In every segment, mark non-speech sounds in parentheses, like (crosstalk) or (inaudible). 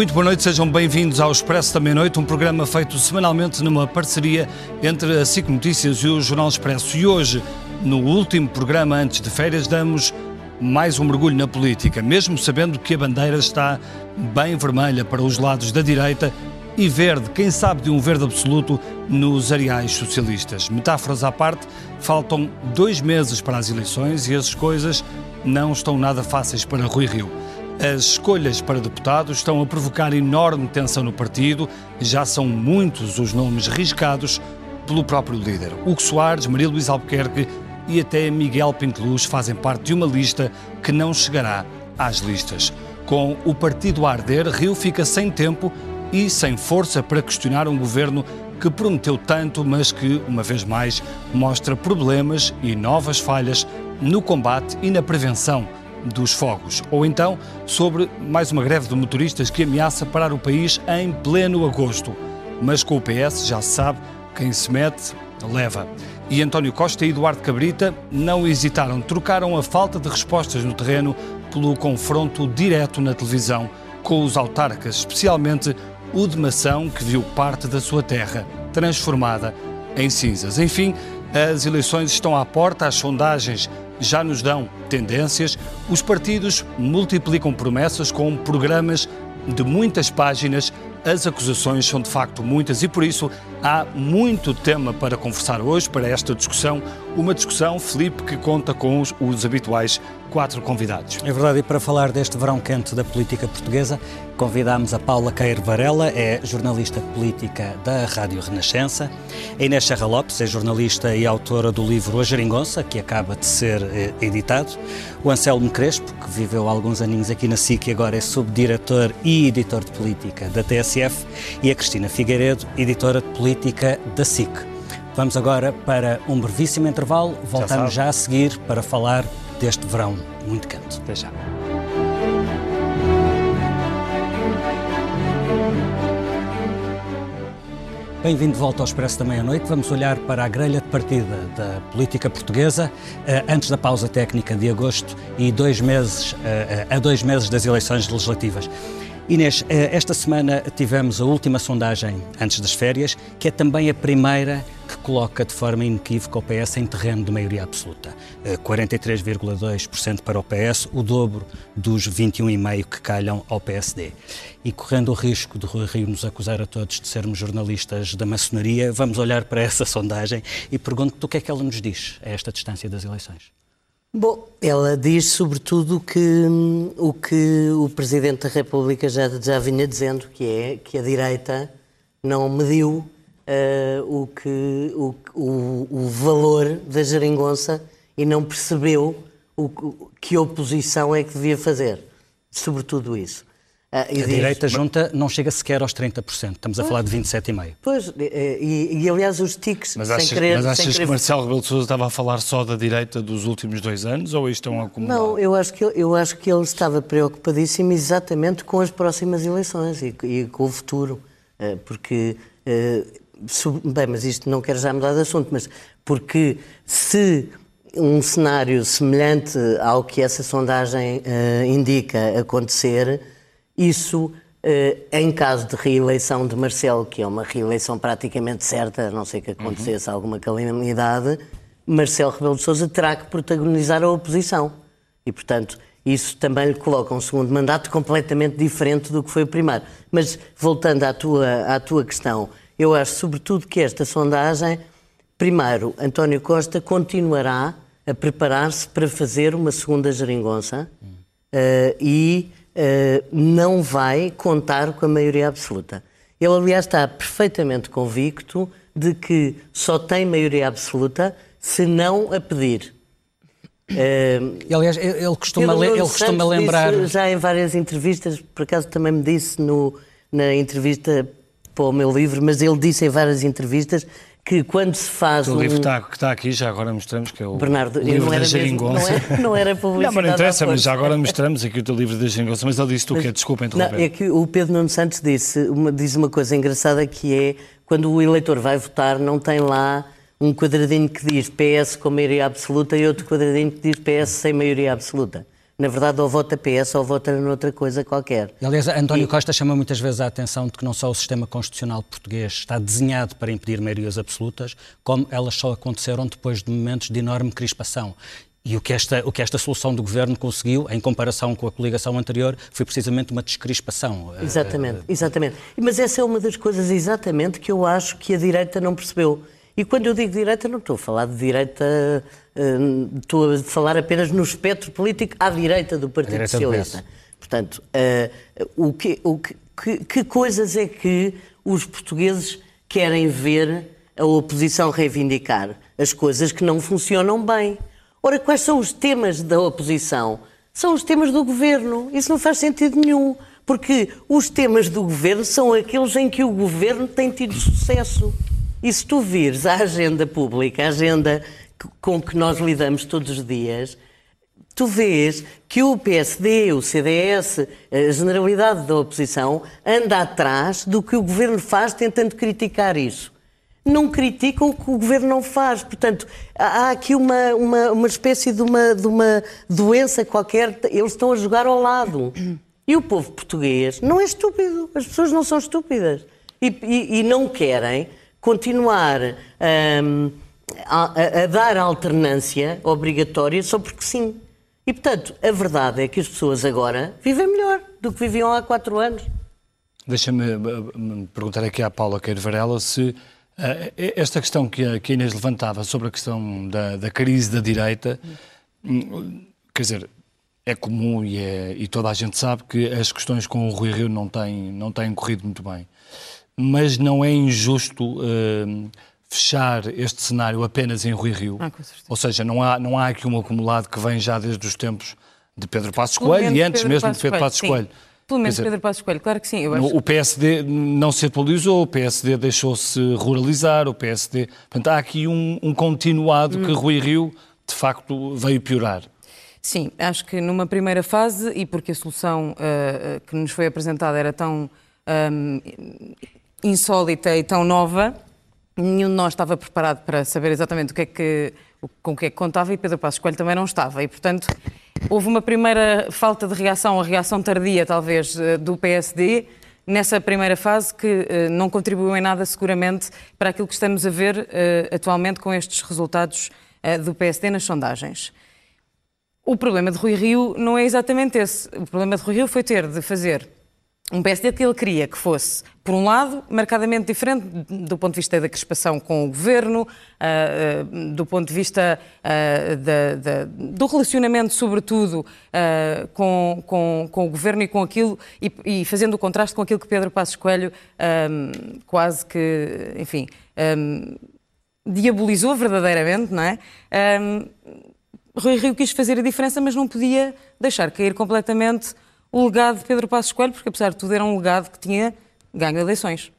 Muito boa noite, sejam bem-vindos ao Expresso da Meia-Noite, um programa feito semanalmente numa parceria entre a SIC Notícias e o Jornal Expresso. E hoje, no último programa antes de férias, damos mais um mergulho na política, mesmo sabendo que a bandeira está bem vermelha para os lados da direita e verde, quem sabe de um verde absoluto, nos areais socialistas. Metáforas à parte, faltam dois meses para as eleições e as coisas não estão nada fáceis para Rui Rio. As escolhas para deputados estão a provocar enorme tensão no partido, já são muitos os nomes riscados pelo próprio líder. Hugo Soares, Maria Luísa Albuquerque e até Miguel Pinteluz fazem parte de uma lista que não chegará às listas. Com o partido a arder, Rio fica sem tempo e sem força para questionar um governo que prometeu tanto, mas que, uma vez mais, mostra problemas e novas falhas no combate e na prevenção dos fogos. Ou então sobre mais uma greve de motoristas que ameaça parar o país em pleno agosto. Mas com o PS já se sabe, quem se mete, leva. E António Costa e Eduardo Cabrita não hesitaram, trocaram a falta de respostas no terreno pelo confronto direto na televisão com os autarcas, especialmente o de Mação, que viu parte da sua terra transformada em cinzas. Enfim, as eleições estão à porta, as sondagens já nos dão tendências, os partidos multiplicam promessas com programas de muitas páginas, as acusações são de facto muitas e por isso há muito tema para conversar hoje, para esta discussão. Uma discussão, Felipe, que conta com os, os habituais quatro convidados. É verdade, e para falar deste verão quente da política portuguesa, convidámos a Paula Queiro Varela, é jornalista política da Rádio Renascença, a Inês Serra Lopes, é jornalista e autora do livro A Geringonça, que acaba de ser eh, editado, o Anselmo Crespo, que viveu alguns aninhos aqui na SIC e agora é subdiretor e editor de política da TSF, e a Cristina Figueiredo, editora de política da SIC. Vamos agora para um brevíssimo intervalo, voltamos já, já a seguir para falar deste verão muito quente. Até já. Bem-vindo de volta ao Expresso da Meia-Noite. Vamos olhar para a grelha de partida da política portuguesa eh, antes da pausa técnica de agosto e dois meses, eh, a dois meses das eleições legislativas. Inês, eh, esta semana tivemos a última sondagem antes das férias, que é também a primeira que coloca de forma inequívoca o PS em terreno de maioria absoluta. 43,2% eh, para o PS, o dobro dos 21,5% que calham ao PSD. E correndo o risco de Rui Rio nos acusar a todos de sermos jornalistas da maçonaria, vamos olhar para essa sondagem e pergunto-te o que é que ela nos diz a esta distância das eleições. Bom, ela diz sobretudo que hum, o que o Presidente da República já, já vinha dizendo, que é que a direita não mediu uh, o, que, o, o, o, valor da geringonça e não percebeu o, que oposição é que devia fazer. Sobretudo isso. Ah, a diz, direita junta não chega sequer aos 30%, estamos a falar de 27,5%. Pois, e, e, aliás os tiques, mas achas, querer, Mas achas querer... que Marcelo Rebelo de Sousa estava a falar só da direita dos últimos dois anos ou isto é um acumulado? Não, eu acho que, eu acho que ele estava preocupadíssimo exatamente com as próximas eleições e, e com o futuro, eh, porque... Eh, bem, mas isto não quero já mudar de assunto, mas porque se um cenário semelhante ao que essa sondagem uh, indica acontecer, isso, eh, em caso de reeleição de Marcelo, que é uma reeleição praticamente certa, a não ser que acontecesse uhum. alguma calamidade, Marcelo Rebelo de Sousa terá que protagonizar a oposição. E, portanto, isso também lhe coloca um segundo mandato completamente diferente do que foi o primeiro. Mas, voltando à tua, à tua questão, eu acho, sobretudo, que esta sondagem, primeiro, António Costa continuará a preparar-se para fazer uma segunda geringonça uhum. uh, e eh, não vai contar com a maioria absoluta. Ele, aliás, está perfeitamente convicto de que só tem maioria absoluta se não a pedir. Uh, e, aliás, ele costuma, ele, ele costuma lembrar. Já em várias entrevistas, por acaso também me disse no, na entrevista para o meu livro, mas ele disse em várias entrevistas que quando se faz o um... livro está, que está aqui, já agora mostramos, que é o Bernardo, livro não era da Geringonça. Mesmo, não, era, não era publicidade. (laughs) Não, mas não interessa, mas já agora mostramos aqui o teu livro da Geringonça, mas ele disse-te o quê? Desculpa interromper. Não, é que o Pedro Nuno Santos disse uma, diz uma coisa engraçada que é, quando o eleitor vai votar, não tem lá um quadradinho que diz PS com maioria absoluta e outro quadradinho que diz PS sem maioria absoluta. Na verdade, ou vota PS ou vota noutra coisa qualquer. Aliás, António e... Costa chama muitas vezes a atenção de que não só o sistema constitucional português está desenhado para impedir maiorias absolutas, como elas só aconteceram depois de momentos de enorme crispação. E o que, esta, o que esta solução do governo conseguiu, em comparação com a coligação anterior, foi precisamente uma descrispação. Exatamente, exatamente. Mas essa é uma das coisas exatamente que eu acho que a direita não percebeu. E quando eu digo direita, não estou a falar de direita, hum, estou a falar apenas no espectro político à direita do Partido Socialista. Portanto, uh, o que, o que, que, que coisas é que os portugueses querem ver a oposição reivindicar? As coisas que não funcionam bem. Ora, quais são os temas da oposição? São os temas do governo. Isso não faz sentido nenhum, porque os temas do governo são aqueles em que o governo tem tido sucesso. E se tu vires a agenda pública, a agenda com que nós lidamos todos os dias, tu vês que o PSD, o CDS, a generalidade da oposição anda atrás do que o governo faz tentando criticar isso. Não criticam o que o governo não faz. Portanto, há aqui uma, uma, uma espécie de uma, de uma doença qualquer, eles estão a jogar ao lado. E o povo português não é estúpido, as pessoas não são estúpidas. E, e, e não querem continuar um, a, a, dar alternância obrigatória só porque sim. E, portanto, a verdade é que as pessoas agora vivem melhor do que viviam há quatro anos. Deixa-me eh, perguntar aqui à Paula Queiro Varela se uh, esta questão que a Inês levantava sobre a questão da, da crise da direita, hum, quer dizer, é comum e, é, e, toda a gente sabe que as questões com o Rui Rio não têm, não têm corrido muito bem mas não é injusto uh, fechar este cenário apenas em Rui Rio. Ah, Ou seja, não há, não há aqui um acumulado que vem já desde os tempos de Pedro Passos Coelho e antes Pedro mesmo Passos de Pedro Passos Coelho. Pelo menos dizer, Pedro Passos Coelho, claro que sim. Acho... O PSD não se atualizou, o PSD deixou-se ruralizar, o PSD... Portanto, há aqui um, um continuado hum. que Rui Rio, de facto, veio piorar. Sim, acho que numa primeira fase, e porque a solução uh, que nos foi apresentada era tão um, insólita e tão nova, nenhum de nós estava preparado para saber exatamente o que é que, com o que é que contava e Pedro Passos Coelho também não estava. E, portanto, houve uma primeira falta de reação, a reação tardia, talvez, eh, do PSD, nessa primeira fase, que eh, não contribuiu em nada, seguramente, para aquilo que estamos a ver eh, atualmente com estes resultados do PSD nas sondagens. O problema de Rui Rio não é exatamente esse. O problema de Rui Rio foi ter de fazer um PSD que ele queria que fosse, por um lado, marcadamente diferente do ponto de vista da crispação com o governo, uh, uh, do ponto de vista uh, da, da, do relacionamento, sobretudo, com, com, com, o governo e com aquilo, e, e, fazendo o contraste com aquilo que Pedro Passos Coelho quase que, enfim, diabolizou verdadeiramente, não é? Rui Rio quis fazer a diferença, mas não podia deixar cair completamente o legado de Pedro Passos Coelho, porque apesar de tudo era um legado que tinha ganho eleições.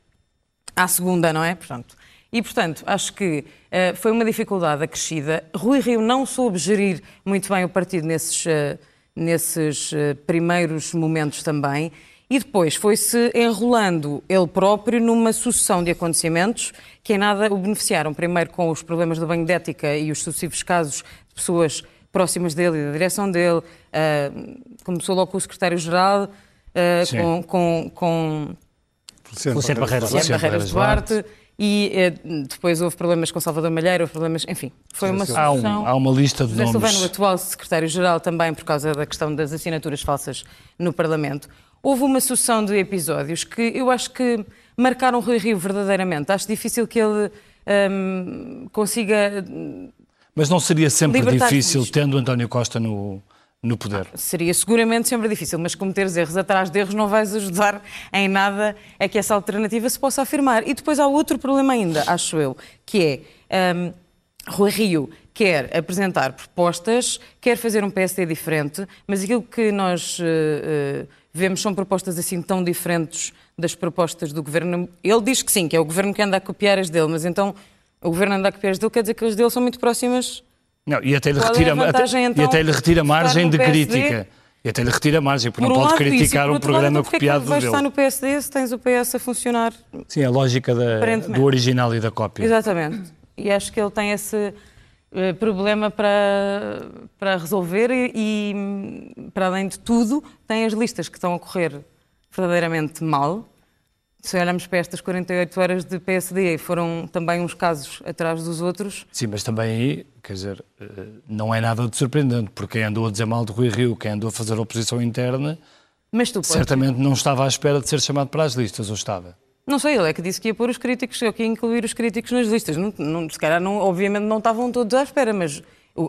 À segunda, não é? Portanto, e, portanto, acho que uh, foi uma dificuldade acrescida. Rui Rio não soube gerir muito bem o partido nesses, uh, nesses uh, primeiros momentos também. E depois foi-se enrolando ele próprio numa sucessão de acontecimentos que em nada o beneficiaram. Primeiro com os problemas do banho de ética e os sucessivos casos de pessoas próximas dele e da direção dele. Uh, começou logo com o secretário-geral, uh, com, com, com Luciano Barreiras, Barreiras Duarte. E uh, depois houve problemas com Salvador Malheiro, houve problemas, enfim, foi uma solução. Há, um, há uma lista de José nomes. Silvano, o atual secretário-geral, também por causa da questão das assinaturas falsas no Parlamento. Houve uma sucessão de episódios que eu acho que marcaram o Rui Rio verdadeiramente. Acho difícil que ele um, consiga mas não seria sempre difícil, tendo António Costa no, no poder? Ah, seria seguramente sempre difícil, mas cometeres erros atrás de erros não vais ajudar em nada a que essa alternativa se possa afirmar. E depois há outro problema ainda, acho eu, que é um, Rui Rio quer apresentar propostas, quer fazer um PSD diferente, mas aquilo que nós uh, uh, vemos são propostas assim tão diferentes das propostas do governo. Ele diz que sim, que é o governo que anda a copiar as dele, mas então o governo anda a copiar dele, quer dizer que as dele são muito próximas. Não, e até lhe é retira, vantagem, até, então, e até lhe retira margem de crítica. E até lhe retira margem, porque por não um pode criticar isso, um programa lado, copiado do dele. estar no PSD se tens o PS a funcionar. Sim, a lógica da, do original e da cópia. Exatamente. E acho que ele tem esse, eh, problema para, para resolver e, e, para além de tudo, tem as listas que estão a correr verdadeiramente mal. Se olharmos para estas 48 horas de PSD, foram também uns casos atrás dos outros. Sim, mas também aí, quer dizer, eh, não é nada de surpreendente, porque quem andou a dizer mal de Rui Rio, quem andou a fazer oposição interna, mas tu certamente não estava à espera de ser chamado para as listas, ou estava? Não sei, ele é que disse que ia pôr os críticos, eu que ia incluir os críticos nas listas. Não, não, se calhar, não, obviamente, não estavam todos à espera, mas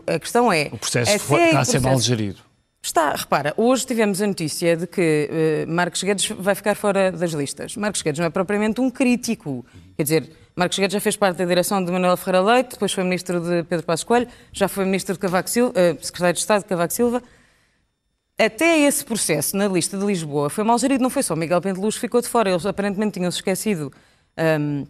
a questão é. O processo foi, está a ser mal gerido. Está, repara, hoje tivemos a notícia de que uh, Marcos Guedes vai ficar fora das listas. Marcos Guedes não é propriamente um crítico. Quer dizer, Marcos Guedes já fez parte da direção de Manuel Ferreira Leite, depois foi ministro de Pedro Passos Coelho, já foi ministro de Cavaco Silva, uh, secretário de Estado de Cavaco Silva até esse processo na lista de Lisboa foi mal gerido, não foi só Miguel Penteluz que ficou de fora, eles aparentemente tinham-se esquecido um,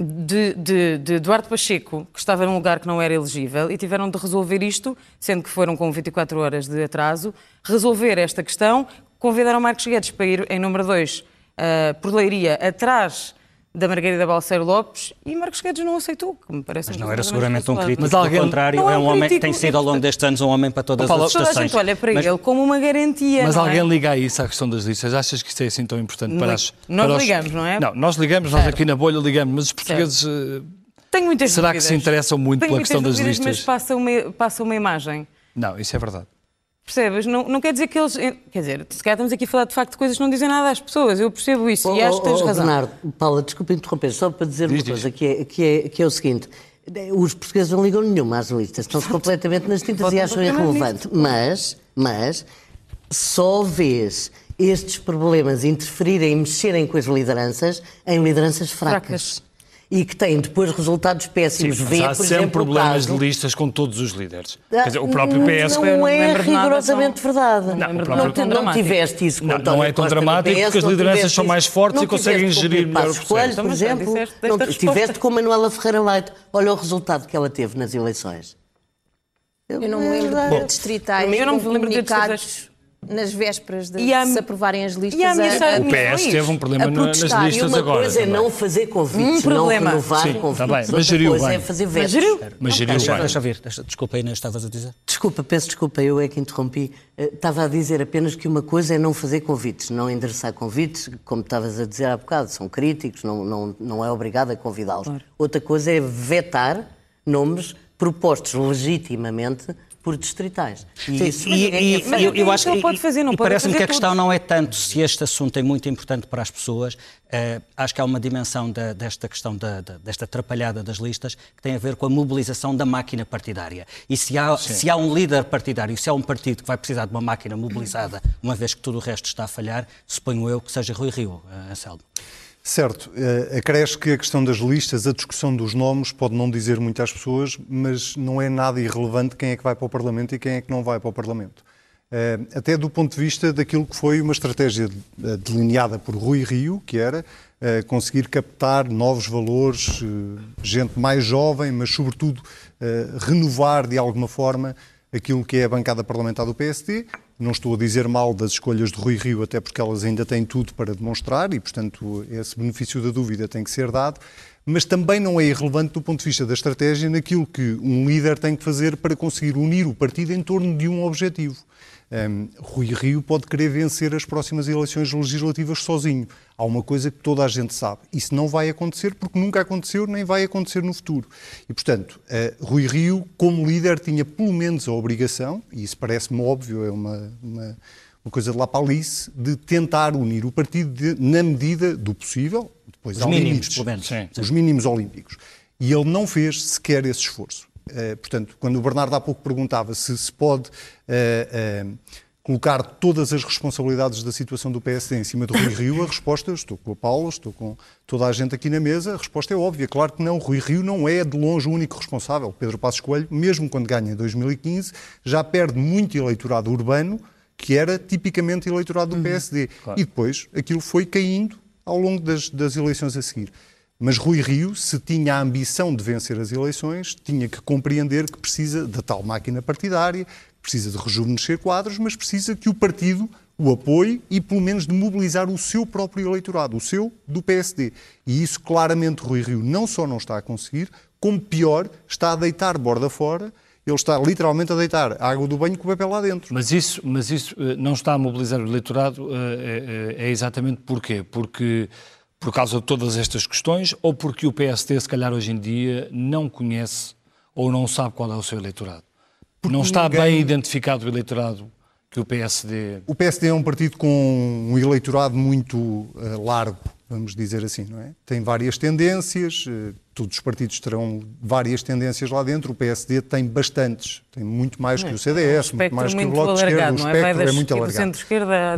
de, de, de, Eduardo Pacheco, que estava num lugar que não era elegível, e tiveram de resolver isto, sendo que foram com 24 horas de atraso, resolver esta questão, convidaram Marcos Guedes para ir em número 2 uh, por Leiria, atrás da Margarida Balseiro Lopes e Marcos Guedes não aceitou, que me parece Mas não era seguramente um crítico, mas alguém... contrário, é, é um, homem, crítico, tem sido ao longo destes anos um homem para todas Paulo, as estações. Toda a gente olha para mas... ele como uma garantia. Mas é? alguém é? liga a isso à questão das listas? Achas que isso é assim tão importante para as. Nós para os... ligamos, não é? Não, nós ligamos, nós aqui na bolha ligamos, mas os portugueses. Certo. Eh, Tenho muitas Será dúvidas. que se interessam muito Tenho pela questão das listas? Mas passa uma, passa uma imagem. Não, isso é verdade. Percebes? Não, não quer dizer que eles. Quer dizer, se calhar estamos aqui a falar de facto de coisas que não dizem nada às pessoas. Eu percebo isso oh, e acho que tens oh, razão. Bernardo, Paula, desculpa interromper, só para dizer diz, uma coisa, que é, que, é, que é o seguinte. Os portugueses não ligam nenhuma às listas, estão-se completamente nas tintas e acham irrelevante. Mas, mas, só vês estes problemas interferirem e mexerem com as lideranças em lideranças fracas. fracas e que têm depois resultados péssimos. Sim, Vê, há por sempre exemplo, problemas caso... de listas com todos os líderes. Quer dizer, o próprio PS... Não, não é rigorosamente verdade. Não, não, próprio... não, não tiveste isso não, não é tão dramático PS, porque as lideranças são mais fortes e conseguem gerir melhor o processo. Por exemplo, não, tiveste com Manuela Ferreira Leite. Olha o resultado que ela teve nas eleições. Eu não me lembro de distritais, eu não me lembro de distritais nas vésperas de, a, se aprovarem as listas. A, a, o PS teve um problema nas listas e uma agora. coisa é não fazer convites, um problema. não renovar Sim, convites. Tá bem, mas geriu coisa bem. é fazer vestes. Mas geriu. Mas geriu deixa, bem. Deixa ver, deixa, desculpa Inês, estavas a dizer? Desculpa, peço desculpa, eu é que interrompi. Uh, estava a dizer apenas que uma coisa é não fazer convites, não endereçar convites, como estavas a dizer há bocado, são críticos, não, não, não é obrigado a convidá-los. Claro. Outra coisa é vetar nomes propostos legitimamente por distritais. E isso e, e, e, eu, eu acho que pode fazer, não e pode parece-me que a questão não é tanto se este assunto é muito importante para as pessoas. Uh, acho que há uma dimensão da, desta questão da, da, desta atrapalhada das listas que tem a ver com a mobilização da máquina partidária. E se há, se há um líder partidário, se há um partido que vai precisar de uma máquina mobilizada, uma vez que tudo o resto está a falhar, suponho eu que seja Rui Rio, uh, Anselmo. Certo, uh, acresce que a questão das listas, a discussão dos nomes, pode não dizer muito às pessoas, mas não é nada irrelevante quem é que vai para o Parlamento e quem é que não vai para o Parlamento. Uh, até do ponto de vista daquilo que foi uma estratégia eh, delineada por Rui Rio, que era conseguir captar novos valores, gente mais jovem, mas sobretudo renovar de alguma forma aquilo que é a bancada parlamentar do PSD, não estou a dizer mal das escolhas de Rui Rio, até porque elas ainda têm tudo para demonstrar e, portanto, esse benefício da dúvida tem que ser dado, mas também não é irrelevante do ponto de vista da estratégia naquilo que um líder tem que fazer para conseguir unir o partido em torno de um objetivo. Um, Rui Rio pode querer vencer as próximas eleições legislativas sozinho. Há uma coisa que toda a gente sabe. Isso não vai acontecer porque nunca aconteceu nem vai acontecer no futuro. E, portanto, uh, Rui Rio, como líder, tinha pelo menos a obrigação, e isso parece-me óbvio, é uma, uma, uma, coisa de lá para Alice, de tentar unir o partido de, na medida do possível. Depois os mínimos, limites, pelo menos. Sim, sim. Os mínimos olímpicos. E ele não fez sequer esse esforço. Uh, portanto, quando o Bernardo há pouco perguntava se se pode uh, uh, colocar todas as responsabilidades da situação do PSD em cima do Rui Rio, a resposta, estou com a Paula, estou com toda a gente aqui na mesa, a resposta é óbvia. Claro que não, Rui Rio não é de longe o único responsável. Pedro Passos Coelho, mesmo quando ganha em 2015, já perde muito eleitorado urbano, que era tipicamente eleitorado do uhum. PSD. Claro. E depois aquilo foi caindo ao longo das, das eleições a seguir. Mas Rui Rio, se tinha a ambição de vencer as eleições, tinha que compreender que precisa da tal máquina partidária, precisa de rejuvenescer quadros, mas precisa que o partido o apoio e, pelo menos, de mobilizar o seu próprio eleitorado, o seu do PSD. E isso, claramente, Rui Rio não só não está a conseguir, como pior, está a deitar borda fora ele está literalmente a deitar a água do banho com o papel lá dentro. Mas isso, mas isso eh, não está a mobilizar o eleitorado é, é exatamente porquê? Porque por causa de todas estas questões ou porque o PSD, se calhar hoje em dia, não conhece ou não sabe qual é o seu eleitorado? Porque não está ninguém... bem identificado o eleitorado que o PSD. O PSD é um partido com um eleitorado muito uh, largo, vamos dizer assim, não é? Tem várias tendências, uh, todos os partidos terão várias tendências lá dentro, o PSD tem bastantes, tem muito mais que o CDS, muito mais que o Bloco de Esquerda, o espectro é, é muito alargado.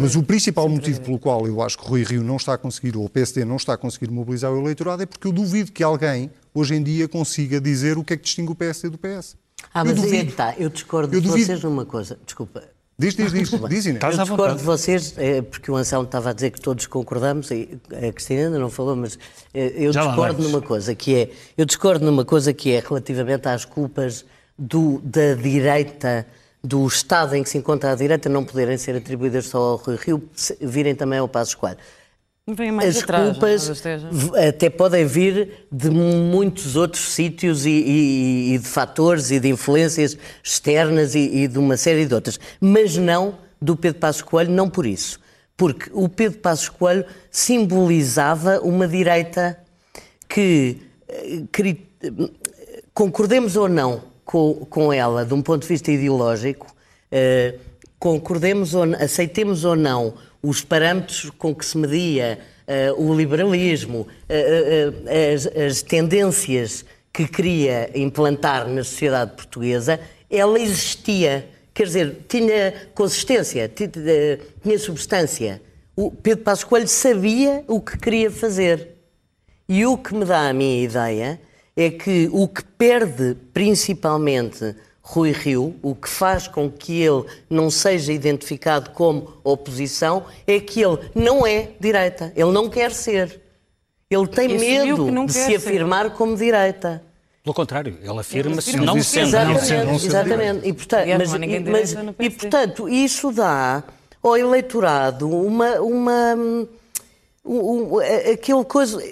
Mas o principal motivo pelo qual eu acho que Rui Rio não está a conseguir, ou o PSD não está a conseguir mobilizar o eleitorado, é porque eu duvido que alguém, hoje em dia, consiga dizer o que é que distingue o PSD do PS. Ah, mas eu, duvido. Está. eu discordo eu de duvido. vocês numa coisa. Desculpa, Diz, diz, diz. diz Inês. Eu discordo de vocês, é, porque o Anselmo estava a dizer que todos concordamos, e a Cristina ainda não falou, mas é, eu Já discordo numa coisa que é, eu discordo numa coisa que é relativamente às culpas do, da direita, do Estado em que se encontra a direita, não poderem ser atribuídas só ao Rio Rio, virem também ao Passo Esquadro. As atrás, culpas até podem vir de muitos outros sítios e, e, e, de fatores e de influências externas e, e, de uma série de outras, mas não do Pedro Passos Coelho, não por isso. Porque o Pedro Passos Coelho simbolizava uma direita que, que concordemos ou não com, com, ela, de um ponto de vista ideológico, eh, concordemos ou aceitemos ou não os parâmetros com que se media uh, o liberalismo, uh, uh, as, as, tendências que queria implantar na sociedade portuguesa, ela existia. Quer dizer, tinha consistência, tinha substância. O Pedro Passos sabia o que queria fazer. E o que me dá a minha ideia é que o que perde principalmente Rui Rio, o que faz com que ele não seja identificado como oposição é que ele não é direita, ele não quer ser. Ele tem medo de se afirmar ser. como direita. Pelo contrário, ele afirma-se não, não sendo. Exatamente, não exatamente. E, portanto, mas, mas, e, portanto, isso dá ao eleitorado uma, uma um, um, aquele coisa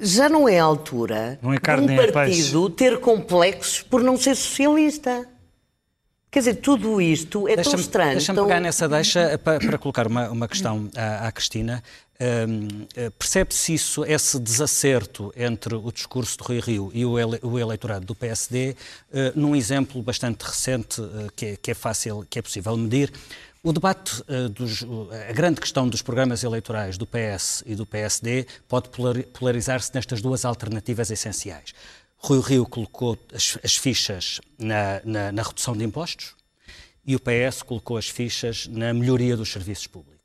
já não é a altura não é de um partido ter complexos por não ser socialista. Quer dizer, tudo isto é deixa tão estranho. Deixa-me tão... pegar nessa deixa para, para colocar uma, uma questão à, à Cristina. Um, eh, Percebe-se isso, esse desacerto entre o discurso de Rui Rio e o, ele, o eleitorado do PSD, uh, eh, num exemplo bastante recente uh, que, é, que, é, fácil, que é possível medir. O debate, dos, a grande questão dos programas eleitorais do PS e do PSD pode polarizar-se nestas duas alternativas essenciais. Rui Rio colocou as, as fichas na, na, na redução de impostos e o PS colocou as fichas na melhoria dos serviços públicos.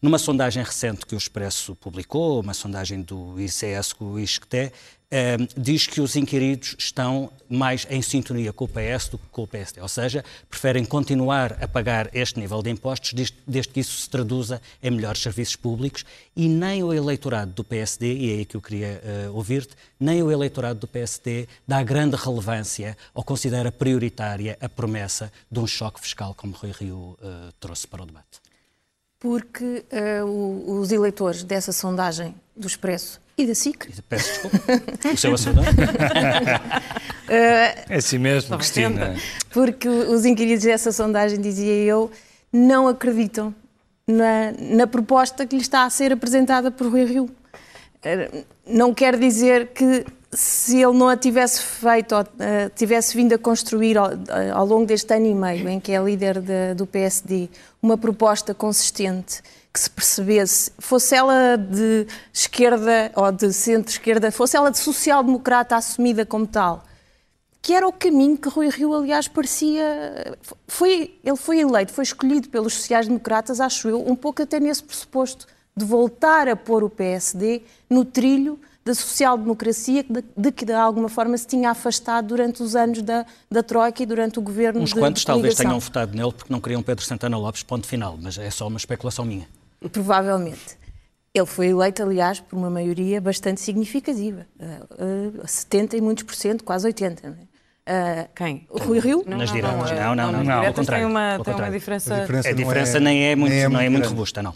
Numa sondagem recente que o Expresso publicou, uma sondagem do ICS com o ISCTE, eh, diz que os inquiridos estão mais em sintonia com o PS do que com o PSD, ou seja, preferem continuar a pagar este nível de impostos desde, que isso se traduza em melhores serviços públicos e nem o eleitorado do PSD, e é aí que eu queria uh, ouvir-te, nem o eleitorado do PSD dá grande relevância ou considera prioritária a promessa de um choque fiscal como Rui Rio uh, trouxe para o debate porque uh, o, os eleitores dessa sondagem do Expresso e da SIC. Peço desculpa. o seu assunto. é assim mesmo, Cristina. Porque os inquiridos dessa sondagem, dizia eu, não acreditam na, na proposta que lhe está a ser apresentada por Rui Rio. Não quer dizer que se ele não a tivesse feito, ou, uh, tivesse vindo a construir ao, ao, longo deste ano e meio, em que é líder de, do PSD, uma proposta consistente que se percebesse, fosse ela de esquerda ou de centro-esquerda, fosse ela de social-democrata assumida como tal, que era o caminho que Rui Rio, aliás, parecia. Foi, ele foi eleito, foi escolhido pelos sociais-democratas, acho eu, um pouco até nesse pressuposto de voltar a pôr o PSD no trilho da social-democracia de, de, que de alguma forma se tinha afastado durante os anos da, da Troika e durante o governo Uns de, quantos de talvez tenham votado nele porque não queriam Pedro Santana Lopes, ponto final, mas é só uma especulação minha. Provavelmente. Ele foi eleito, aliás, por uma maioria bastante significativa, uh, uh, 70 e muitos por cento, quase 80. Uh, quem? O Rui Rio? Não, nas diretas. Não, não, não. não, não, não Tem uma, tem uma diferença. A diferença, a diferença é, nem é muito, nem é, não é muito robusta, não.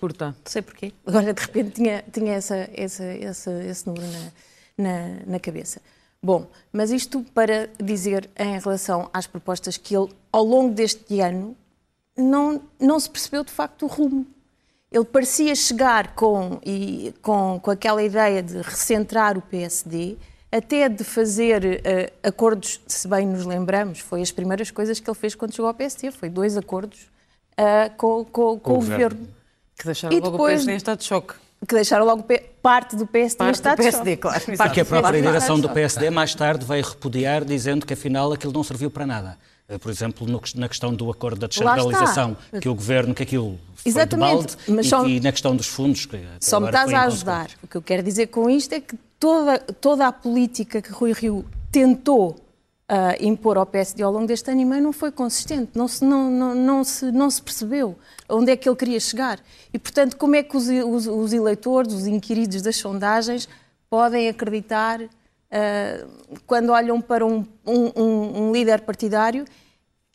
Curta. Não sei porquê. Agora, de repente, tinha, tinha essa, essa, essa, esse número na, na, na cabeça. Bom, mas isto para dizer em relação às propostas que ele, ao longo deste ano, não, não se percebeu de facto o rumo. Ele parecia chegar com, e, com, com aquela ideia de recentrar o PSD, até de fazer uh, acordos, se bem nos lembramos, foi as primeiras coisas que ele fez quando chegou ao PSD, foi dois acordos uh, com, com, com, o governo. governo. Que deixaram e logo depois, o PSD em estado de choque. Que deixaram logo parte do PSD parte em estado do PSD, de choque. Claro, Parte que a própria direção do PSD mais tarde veio repudiar, dizendo que afinal aquilo não serviu para nada. Eh, por exemplo, no, na questão do acordo da descentralização, que o governo, que aquilo foi Exatamente, de balde, mas e, só, e na questão dos fundos. Que só me estás a ajudar. O que eu quero dizer com isto é que toda, toda a política que Rui Rio tentou uh, impor ao PSD ao longo deste ano e meio não foi consistente, não se, não, não, não, se, não se percebeu onde é que ele queria chegar. E, portanto, como é que os, os, os eleitores, os inquiridos das sondagens, podem acreditar uh, quando olham para um, um, um líder partidário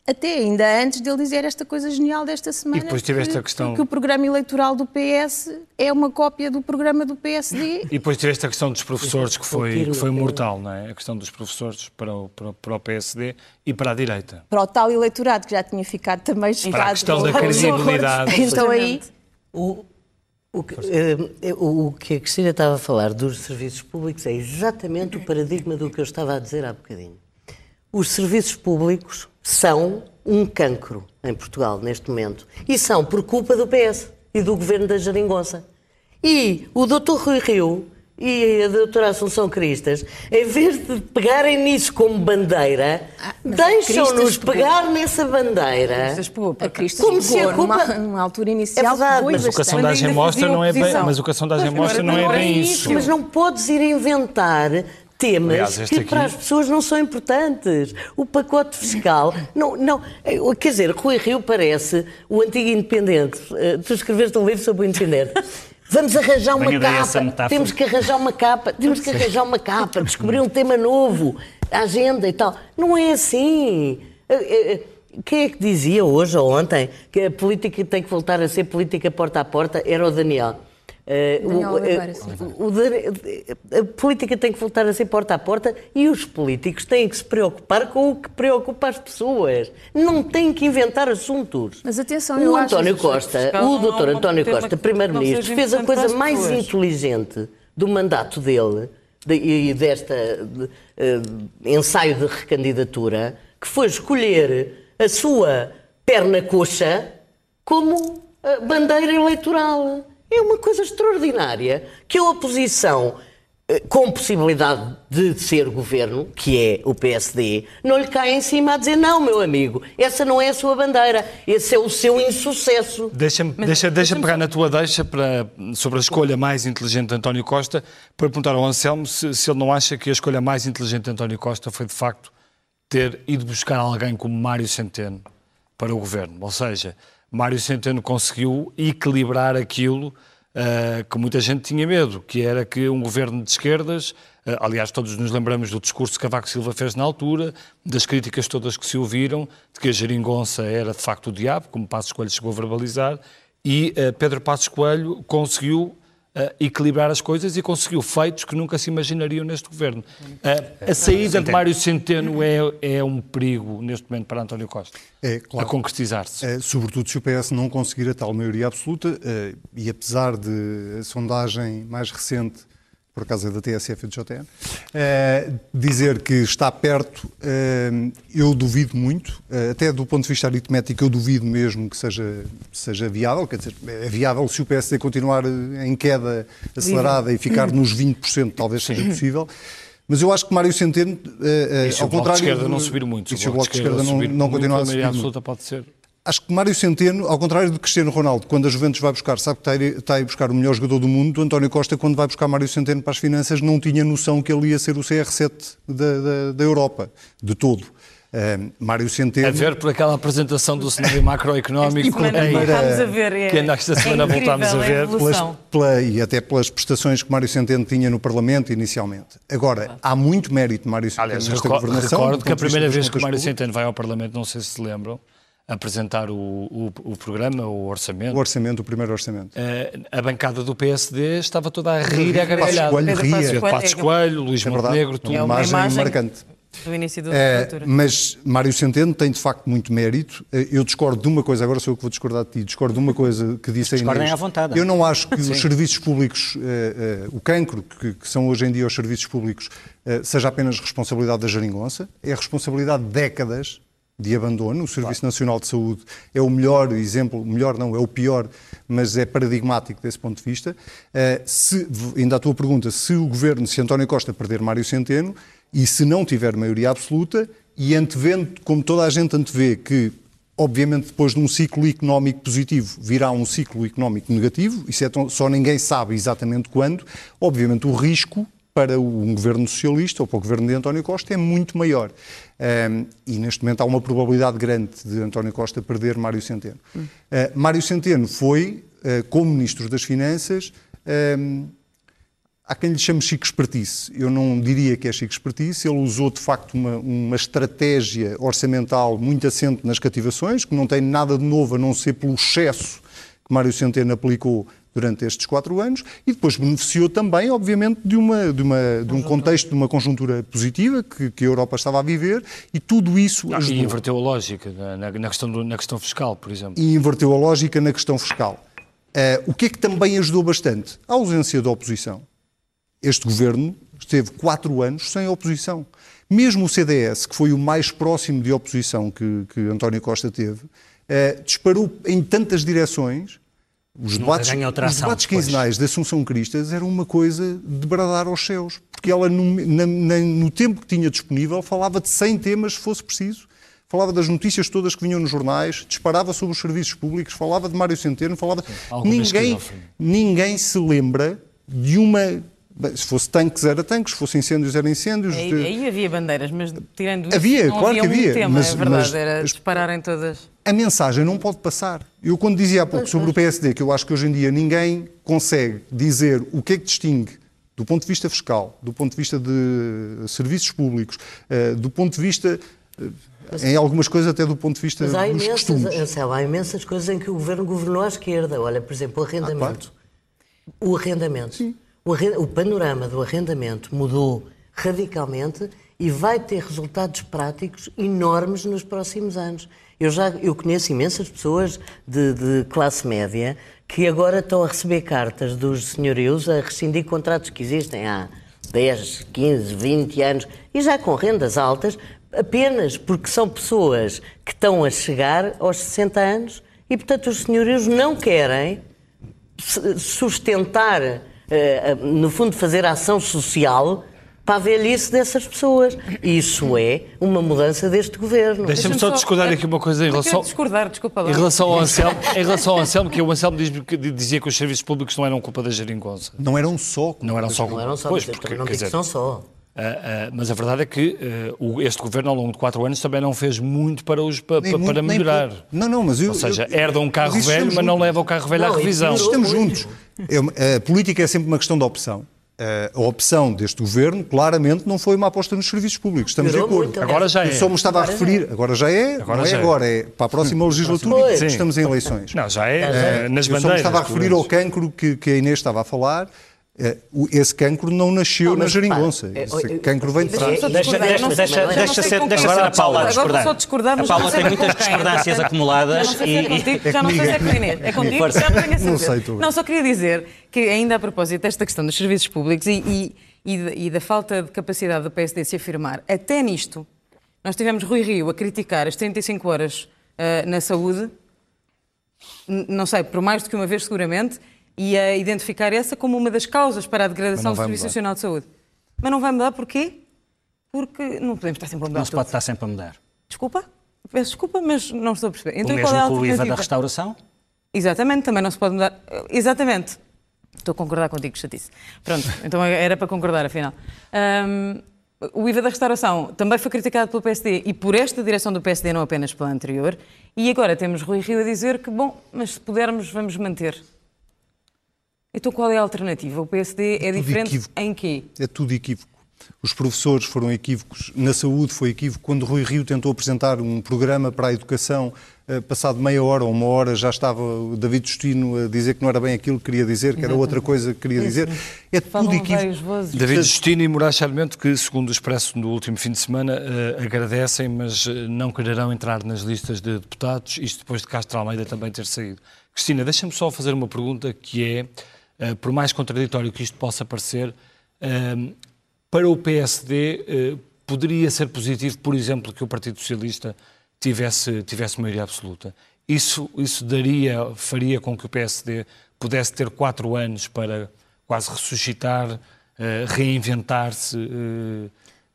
até ainda antes dele dizer esta coisa genial desta semana. E depois tiveste que, a questão. Que o programa eleitoral do PS é uma cópia do programa do PSD. E depois tiveste a questão dos professores, que foi, que foi mortal, não é? A questão dos professores para o, para, para o PSD e para a direita. Para o tal eleitorado que já tinha ficado também chocado. Para a questão da credibilidade. Então aí. O, o que, eh, o que a Cristina estava a falar dos serviços públicos é exatamente o paradigma do que eu estava a dizer há bocadinho. Os serviços públicos são um cancro em Portugal neste momento. E são por culpa do PS e do governo da Jeringonça. E o Dr. Rui Rio e a doutora Assunção Cristas, em vez de pegarem nisso como bandeira, ah, deixam-nos pegar nessa bandeira. A Cristas como se a culpa... numa, numa altura inicial. É verdade, mas o que a sondagem mostra não é bem, mas o que a sondagem mostra não é bem isso. Mas não podes ir inventar temas Aliás, que aqui... para as pessoas não são importantes. O pacote fiscal, (laughs) não, não, quer dizer, Rui Rio parece o antigo independente. Eh, tu escreveste um livro sobre o independente. (laughs) Vamos arranjar uma capa, temos que arranjar uma capa, temos que arranjar uma capa, descobrir um tema novo, a agenda e tal. Não é assim. Eh, eh, quem é que dizia hoje ou ontem que a política tem que voltar a ser política porta a porta? Era o Daniel. Uh, o, uh, o, a política tem que voltar a ser porta a porta e os políticos têm que se preocupar com o que preocupa as pessoas. Não têm que inventar assuntos. Mas atenção, o António Costa, o doutor António Costa, primeiro-ministro, fez a coisa mais pessoas. inteligente do mandato dele e desta de, uh, ensaio de recandidatura, que foi escolher a sua perna coxa como bandeira eleitoral. É uma coisa extraordinária que a oposição, eh, com possibilidade de ser governo, que é o PSD, não lhe cai em cima a dizer: não, meu amigo, essa não é a sua bandeira, esse é o seu insucesso. Deixa-me deixa, deixa pegar na tua deixa para, sobre a escolha mais inteligente de António Costa para perguntar ao Anselmo se, se ele não acha que a escolha mais inteligente de António Costa foi de facto ter ido buscar alguém como Mário Centeno para o governo. Ou seja, Mário Centeno conseguiu equilibrar aquilo uh, que muita gente tinha medo, que era que um governo de esquerdas, uh, aliás, todos nos lembramos do discurso que Cavaco Silva fez na altura, das críticas todas que se ouviram, de que a geringonça era de facto o diabo, como Passos Coelho chegou a verbalizar, e uh, Pedro Passos Coelho conseguiu uh, equilibrar as coisas e conseguiu feitos que nunca se imaginariam neste governo. Uh, a saída de Mário Centeno é, é um perigo neste momento para António Costa. É, claro. A concretizar-se. É, sobretudo se o PS não conseguir a tal maioria absoluta, uh, e apesar de a sondagem mais recente por acaso é da TSF e do JN, uh, dizer que está perto, uh, eu duvido muito, uh, até do ponto de vista aritmético, eu duvido mesmo que seja, seja viável, quer dizer, é viável se o PSD continuar em queda acelerada e ficar nos 20%, talvez seja possível. Mas eu acho que Mário Centeno, ao contrário... de esquerda não subir muito. Se o Bloco de Esquerda não, não continuar a subir muito. absoluta pode ser Acho que Mário Centeno, ao contrário de Cristiano Ronaldo, quando a Juventus vai buscar, sabe que está a ir buscar o melhor jogador do mundo, António Costa, quando vai buscar Mário Centeno para as finanças, não tinha noção que ele ia ser o CR7 da, da, da Europa, de todo. Uh, Mário Centeno. A ver por aquela apresentação do cenário macroeconómico Esta semana voltámos a ver. É, que esta semana é voltámos a ver. Pelas, pela, e até pelas prestações que Mário Centeno tinha no Parlamento inicialmente. Agora, há muito mérito de Mário Centeno Aliás, nesta recordo, governação. recordo que a primeira vez que Mário. Centeno vai ao Parlamento, não sei se se lembram, apresentar o, o, o programa, o orçamento. O orçamento, o primeiro orçamento. Eh, a bancada do PSD estava toda a rir e a Passos gargalhar. Coelho Pedro ria. Passos Pedro Passos Coelho, Luís É verdade. Montenegro, tudo. É uma imagem, imagem- marcante. do início da É, legislatura. mas Mário Centeno tem de facto muito mérito. Eh, Eu discordo de uma coisa, agora sou eu que vou discordar de ti, discordo de uma coisa que disse a Discordem Inês. à vontade. Eu não acho que (laughs) os serviços públicos, eh, eh, o cancro que, que são hoje em dia os serviços públicos, eh, seja apenas responsabilidade da geringonça. É a responsabilidade de décadas de abandono. O Serviço Nacional de Saúde é o melhor exemplo, melhor não, é o pior, mas é paradigmático desse ponto de vista. Eh, se, ainda a tua pergunta, se o governo, se António Costa perder Mário Centeno, e se não tiver maioria absoluta, e antevendo, como toda a gente antevê, que obviamente depois de um ciclo económico positivo virá um ciclo económico negativo, isso é tão- só ninguém sabe exatamente quando, obviamente o risco para um governo socialista ou para o governo de António Costa é muito maior. Ahm, e neste momento há uma probabilidade grande de António Costa perder Mário Centeno. Ah, Mário Centeno foi, ah, como Ministro das Finanças, ahm, Há quem lhe chame chico espertice. Eu não diria que é chico espertice. Ele usou, de facto, uma, uma estratégia orçamental muito assente nas cativações, que não tem nada de novo a não ser pelo excesso que Mário Centeno aplicou durante estes quatro anos e depois beneficiou também, obviamente, de, uma, de, uma, de um contexto, de uma conjuntura positiva que, que a Europa estava a viver e tudo isso Não, ajudou. e inverteu a lógica na, na- questão do- na questão fiscal, por exemplo. e inverteu a lógica na questão fiscal. Eh, o que é que também ajudou bastante? A ausência da oposição. Este governo esteve quatro anos sem oposição. Mesmo o CDS, que foi o mais próximo de oposição que, que António Costa teve, eh, disparou em tantas direções. Os debates, os debates quinzenais de Assunção Cristas eram uma coisa de bradar aos céus. Porque ela, no, na- na- no tempo que tinha disponível, falava de 100 temas, se fosse preciso. Falava das notícias todas que vinham nos jornais, disparava sobre os serviços públicos, falava de Mário Centeno, falava... alguma Ninguém, ninguém se lembra de uma... bem, Se fosse tanques, era tanques, se fosse incêndios, era incêndios. Aí, de- aí havia bandeiras, mas tirando isso, Havia, não claro havia que um havia, tema, mas- é verdade, mas- era mas- dispararem todas. a mensagem não pode passar. Eu, quando dizia há pouco sobre o PSD, que eu acho que hoje em dia ninguém consegue dizer o que é que distingue do ponto de vista fiscal, do ponto de vista de serviços públicos, eh, do ponto de vista, eh, em algumas coisas até do ponto de vista Mas há dos imensas, costumes. Anselmo, há imensas coisas em que o governo governou à esquerda. Olha, por exemplo, o arrendamento. O arrendamento. O, o panorama do arrendamento mudou radicalmente e vai ter resultados práticos enormes nos próximos anos. Eu já eu conheço imensas pessoas de, de classe média que agora estão a receber cartas dos senhorios a rescindir contratos que existem há 10, 15, 20 anos e já com rendas altas, apenas porque são pessoas que estão a chegar aos 60 anos e, portanto, os senhorios não querem su- sustentar, no fundo, fazer ação social para a velhice dessas pessoas. Isso é uma mudança deste governo. Deixa-me só discordar aqui uma coisa em relação, discordar, desculpa lá. em relação ao Anselmo, em relação ao Anselmo, que o Anselmo diz que dizia que os serviços públicos não eram culpa da geringonça. Não eram só. Não eram só Não eram só, Pois, porque, não dizer, são só. ah, ah, mas a verdade é que o- este governo, ao longo de quatro anos, também não fez muito para, os, pa- pa- muito, para melhorar. Não, não, mas eu. Ou seja, eu- herda um carro velho, mas não leva o carro velho à Não, e revisão. Estamos muito. juntos. É- A política é sempre uma questão de opção. Eh, A opção deste governo, claramente, não foi uma aposta nos serviços públicos. Estamos de acordo. muito, aliás. Agora já é. Eu só me estava a referir, agora já é, Agora não é já é. agora, é para a próxima (laughs) legislatura e estamos em eleições. Não, já é, ah, é. nas Eu só me bandeiras. estava a referir ao cancro que, que a Inês estava a falar. O- Esse cancro não nasceu Não, na geringonça. Esse é- é- cancro vem de trás. Só Deixa, deixa, deixa, deixa ser, deixa ser a Paula a discordar. só discordar, mas a Paula tem muitas discordâncias acumuladas é e, contigo, já não sei se é Inês. É contigo, já não tenho a Não certeza. sei, tu. Não, só queria dizer que ainda a propósito desta questão dos serviços públicos e, e- e da- falta de capacidade do PSD se afirmar, até nisto, nós tivemos Rui Rio a criticar as 35 horas ah, na saúde, N- não sei, por mais do que uma vez seguramente, e a identificar essa como uma das causas para a degradação do Serviço mudar. Nacional de Saúde. Mas não vai mudar porquê? Porque não podemos estar sempre a mudar não se pode estar sempre a mudar. Desculpa? Peço desculpa, mas não estou a perceber. O Então, mesmo qual é a com o IVA da restauração. Exatamente, também não se pode mudar. Exatamente. Estou a concordar contigo, chatice. Pronto, (laughs) então era para concordar, afinal. Ahm, o IVA da restauração também foi criticado pelo PSD e por esta direção do PSD, não apenas pela anterior. E agora temos Rui Rio a dizer que, bom, mas se pudermos, vamos manter. Então qual é a alternativa? O PSD é, é diferente equívoco. em quê? É tudo equívoco. Os professores foram equívocos, na saúde foi equívoco. Quando Rui Rio tentou apresentar um programa para a educação, eh, passado meia hora ou uma hora já estava o David Justino a dizer que não era bem aquilo que queria dizer, que era outra coisa que queria dizer. É tudo equívoco. David Justino e Moraes Sarmento, que segundo o Expresso no último fim de semana, uh, agradecem, mas uh, não quererão entrar nas listas de deputados, isto depois de Castro Almeida também ter saído. Cristina, deixa-me só fazer uma pergunta que é, uh, por mais contraditório que isto possa parecer, para o PSD, eh, poderia ser positivo, por exemplo, que o Partido Socialista tivesse, tivesse maioria absoluta. Isso, isso daria, faria com que o PSD pudesse ter quatro anos para quase ressuscitar, eh, reinventar-se, eh,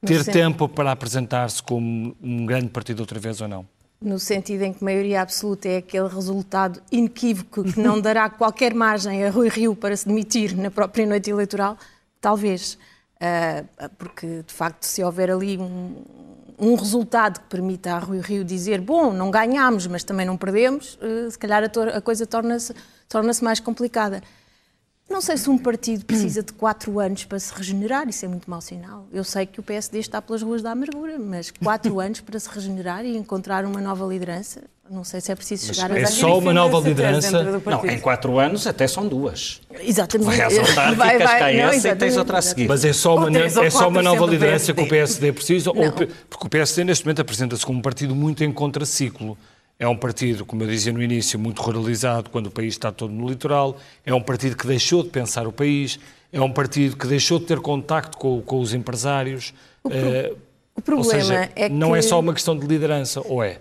ter tempo para apresentar-se como um grande partido outra vez ou não? No sentido em que maioria absoluta é aquele resultado inequívoco que não (laughs) dará qualquer margem a Rui Rio para se demitir na própria noite eleitoral, talvez. Uh, porque, de facto, se houver ali um, um, resultado que permita a Rui Rio dizer bom, não ganhámos, mas também não perdemos, uh, se calhar a, a coisa torna-se torna mais complicada. Não sei se um partido precisa de quatro anos para se regenerar, isso é muito mau sinal. Eu sei que o PSD está pelas ruas da amargura, mas quatro (laughs) anos para se regenerar e encontrar uma nova liderança, não sei se é preciso mas chegar a... É só uma nova liderança? Não, em quatro anos até são duas. Exatamente. (laughs) Vai às autárquicas, cai essa e tens outra a seguir. Mas é só uma, é só uma nova liderança que o PSD precisa? Ou, porque o PSD neste momento apresenta-se como um partido muito em contraciclo. É um partido, como eu dizia no início, muito ruralizado, quando o país está todo no litoral. É um partido que deixou de pensar o país. É um partido que deixou de ter contacto com, com os empresários. O, pro... uh, o problema seja, é que... Não é só uma questão de liderança, ou é?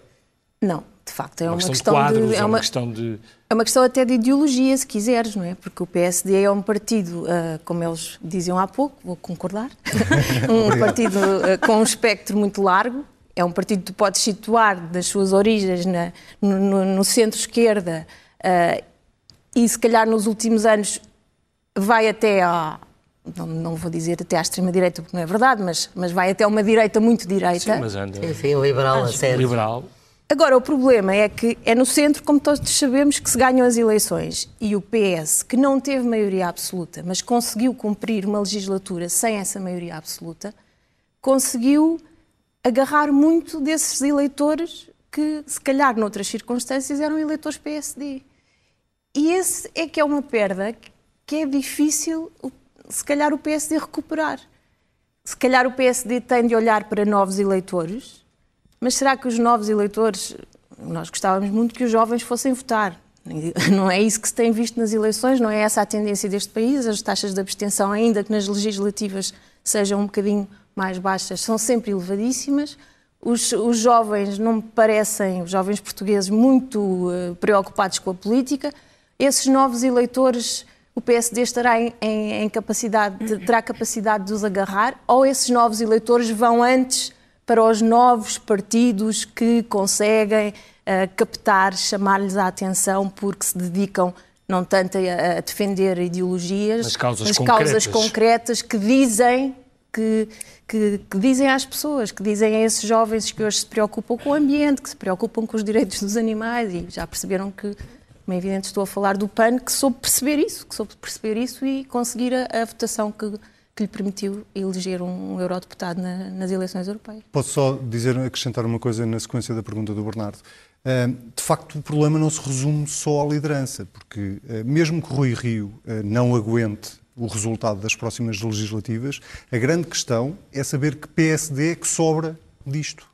Não, de facto, é uma, uma questão, questão, de, quadros, de, é, uma, questão de... É uma questão até de ideologia, se quiseres, não é? Porque o PSD é um partido, uh, como eles diziam há pouco, vou concordar, (laughs) um partido uh, com um espectro muito largo, é um partido que tu podes situar das suas origens na, no, no centro-esquerda uh, e se calhar nos últimos anos vai até à, não, não, vou dizer até à extrema-direita, porque não é verdade, mas, mas vai até uma direita muito direita. Sim, mas anda. Enfim, liberal, a sério. Liberal. Agora, o problema é que é no centro, como todos sabemos, que se ganham as eleições. E o PS, que não teve maioria absoluta, mas conseguiu cumprir uma legislatura sem essa maioria absoluta, conseguiu agarrar muito desses eleitores que, se calhar, noutras circunstâncias, eram eleitores PSD. E esse é que é uma perda que é difícil, se calhar, o PSD recuperar. Se calhar o PSD tem de olhar para novos eleitores, mas será que os novos eleitores, nós gostávamos muito que os jovens fossem votar. (laughs) Não é isso que se tem visto nas eleições, não é essa a tendência deste país. As taxas de abstenção, ainda que nas legislativas sejam um bocadinho mais baixas são sempre elevadíssimas. Os, os, jovens não me parecem, os jovens portugueses, muito uh, preocupados com a política. Esses novos eleitores, o PSD estará em, em, em capacidade, de, terá capacidade de os agarrar, ou esses novos eleitores vão antes para os novos partidos que conseguem uh, captar, chamar-lhes a atenção porque se dedicam não tanto a, a defender ideologias, mas causas, mas concretas. causas concretas que dizem que, que, que, dizem às pessoas, que dizem a esses jovens que hoje se preocupam com o ambiente, que se preocupam com os direitos dos animais e já perceberam que, como é evidente, estou a falar do PAN, que soube perceber isso, que soube perceber isso e conseguir a, a votação que, que lhe permitiu eleger um, um eurodeputado na, nas eleições europeias. Posso só dizer, acrescentar uma coisa na sequência da pergunta do Bernardo. De facto, o problema não se resume só à liderança, porque mesmo que Rui Rio não aguente o resultado das próximas legislativas, a grande questão é saber que PSD é que sobra disto.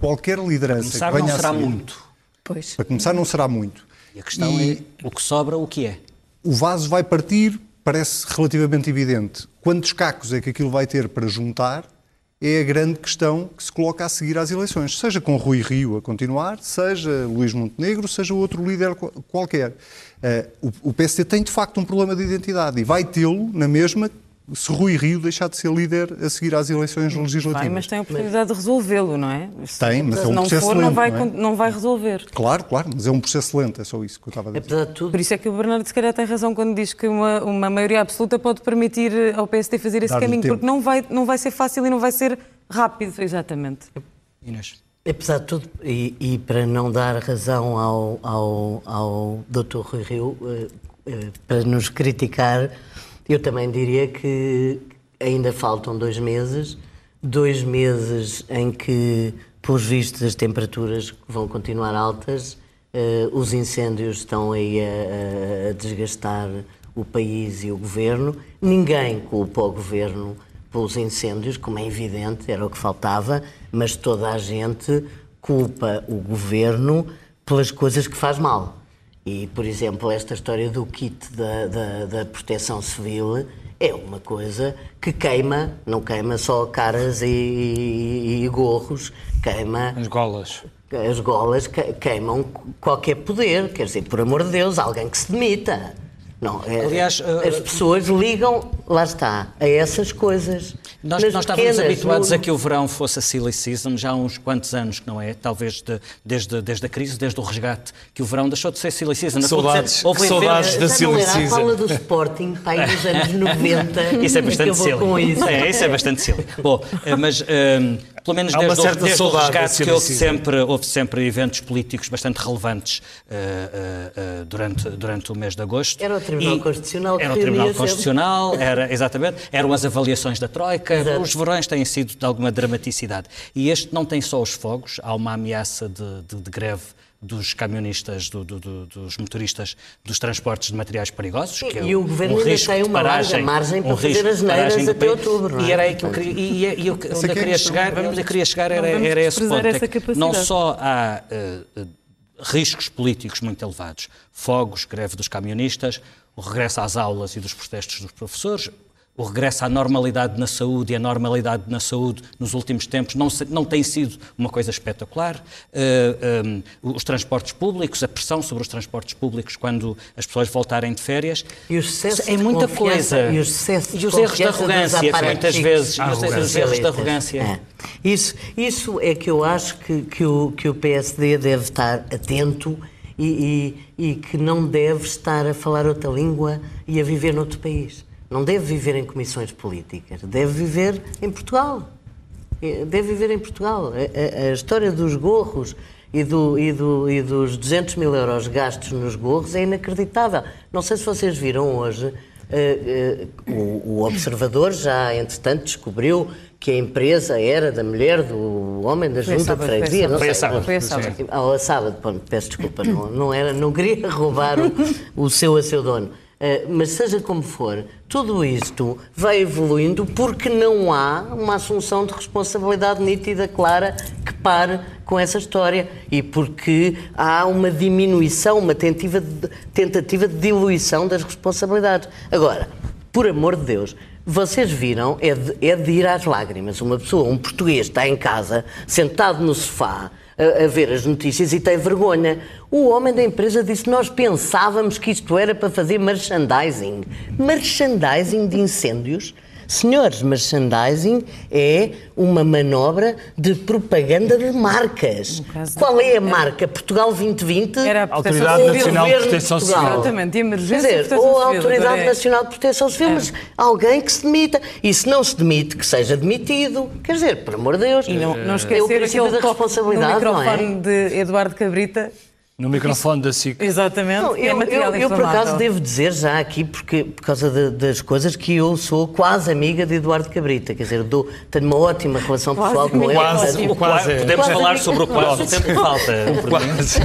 Qualquer liderança Para começar, que venha não será a seguir, muito. Pois. Para começar, não será muito. E a questão e é o que sobra, o que é? O vaso vai partir, parece relativamente evidente. Quantos cacos é que aquilo vai ter para juntar é a grande questão que se coloca a seguir às eleições. Seja com Rui Rio a continuar, seja Luís Montenegro, seja outro líder qualquer. Uh, o, o PSD tem de facto um problema de identidade e vai tê-lo na mesma se Rui Rio deixar de ser líder a seguir às eleições legislativas. Vai, mas tem a oportunidade de resolvê-lo, não é? Tem, mas é Se um não processo for, não lento, vai, não é? não vai resolver. Claro, claro, mas é um processo lento, é só isso que eu estava a dizer. Apesar de tudo, Por isso é que o Bernardo se calhar tem razão quando diz que uma, uma maioria absoluta pode permitir ao PSD fazer esse caminho, tempo. porque não vai, não vai ser fácil e não vai ser rápido, exatamente. Inês. apesar de tudo, e, e para não dar razão ao, ao, ao Dr. Rui Rio, eh, eh, para nos criticar, eu também diria que ainda faltam dois meses, dois meses em que, pelos vistos, as temperaturas vão continuar altas, eh, os incêndios estão aí a- a desgastar o país e o governo. Ninguém culpa o governo pelos incêndios, como é evidente, era o que faltava, mas toda a gente culpa o governo pelas coisas que faz mal. E, por exemplo, esta história do kit da, da, da proteção civil é uma coisa que queima, não queima só caras e, e- e gorros, queima As golas. as golas que- queimam qualquer poder, quer dizer, por amor de Deus, alguém que se demita. Não, é- Aliás, as pessoas ligam, lá está, a essas coisas. Nós, nós estávamos habituados no- a que o verão fosse a silly season já há uns quantos anos, que não é? Talvez de- desde, desde a crise, desde o resgate, que o verão deixou de ser silly season. Dizer- Saudades, houve que saudades da Silly era a Season. fala do Sporting, pai, nos anos (laughs) 90. Isso é bastante silly. com isso. É, isso é bastante silly. Bom, eh, mas ehm, pelo menos Há uma desde, o- desde o resgate que houve season. sempre, houve sempre eventos políticos bastante relevantes eh, eh, eh, durante, durante o mês de agosto. Era o Tribunal E- Constitucional Era o Tribunal. Constitucional, era, exatamente, eram as avaliações da Troika, Exato. os verões têm sido de alguma dramaticidade. E este não tem só os fogos, há uma ameaça de, de- de greve dos camionistas, do- do- do- dos motoristas dos transportes de materiais perigosos. que é E o governo um ainda tem uma larga paragem, margem para um fazer risco as neiras até outubro, não é? E era aí que eu queria, e, e, e eu- onde é eu que é queria chegar, onde eu queria chegar era, era esse ponto. é não só há eh, riscos políticos muito elevados, fogos, greve dos camionistas, o regresso às aulas e dos protestos dos professores, o regresso à normalidade na saúde e a normalidade na saúde nos últimos tempos não, se- não tem sido uma coisa espetacular. Eh, eh, os transportes públicos, a pressão sobre os transportes públicos quando as pessoas voltarem de férias. E os excessos é muita coisa. E excessos E os erros de arrogância, que muitas vezes. Os, arrogantes. os erros de arrogância. É. Isso, isso é que eu acho que, que, o, que o PSD deve estar atento e, e, e que não deve estar a falar outra língua e a viver noutro país. Não deve viver em comissões políticas, deve viver em Portugal. Deve viver em Portugal. A, a- a história dos gorros e, do- e do- e dos 200 mil euros gastos nos gorros é inacreditável. Não sei se vocês viram hoje, eh, eh, o, o observador já, entretanto, descobriu que a empresa era da mulher do homem da junta de sábado, foi a freguesia. Sábado. Foi a sábado. Foi a sábado. Pronto, peço desculpa, não, não, era, não queria (laughs) roubar o, o seu a seu dono. Eh, mas seja como for, tudo isto vai evoluindo porque não há uma assunção de responsabilidade nítida, clara, que pare com essa história e porque há uma diminuição, uma tentativa de, tentativa de diluição das responsabilidades. Agora, por amor de Deus, vocês viram, é de, é de ir às lágrimas. Uma pessoa, um português, está em casa, sentado no sofá, a, a ver as notícias e tem vergonha. O homem da empresa disse: Nós pensávamos que isto era para fazer merchandising. Merchandising de incêndios? Senhores, merchandising é uma manobra de propaganda de marcas. de- Qual é a marca? Portugal 2020? Era a Autoridade Civil. Nacional de Proteção Portugal. Civil. Exatamente, e emergência Quer dizer, ou a civil, Autoridade agora é- Nacional de Proteção Civil, mas alguém que se demita. E se não se demite, que seja demitido. Quer dizer, por amor de Deus. E não, não é o esquecer princípio da toque no responsabilidade, não é? microfone de Eduardo Cabrita. No microfone da SIC. Exatamente, Não, que é eu, material eu, eu, por acaso devo dizer já aqui, porque, por causa de- das coisas, que eu sou quase amiga de Eduardo Cabrita. Quer dizer, dou, tenho uma ótima relação Quase pessoal com ele. Quase. portanto- O quase é. Podemos Quase falar amiga. sobre o quase, o tempo falta. (laughs) Quase.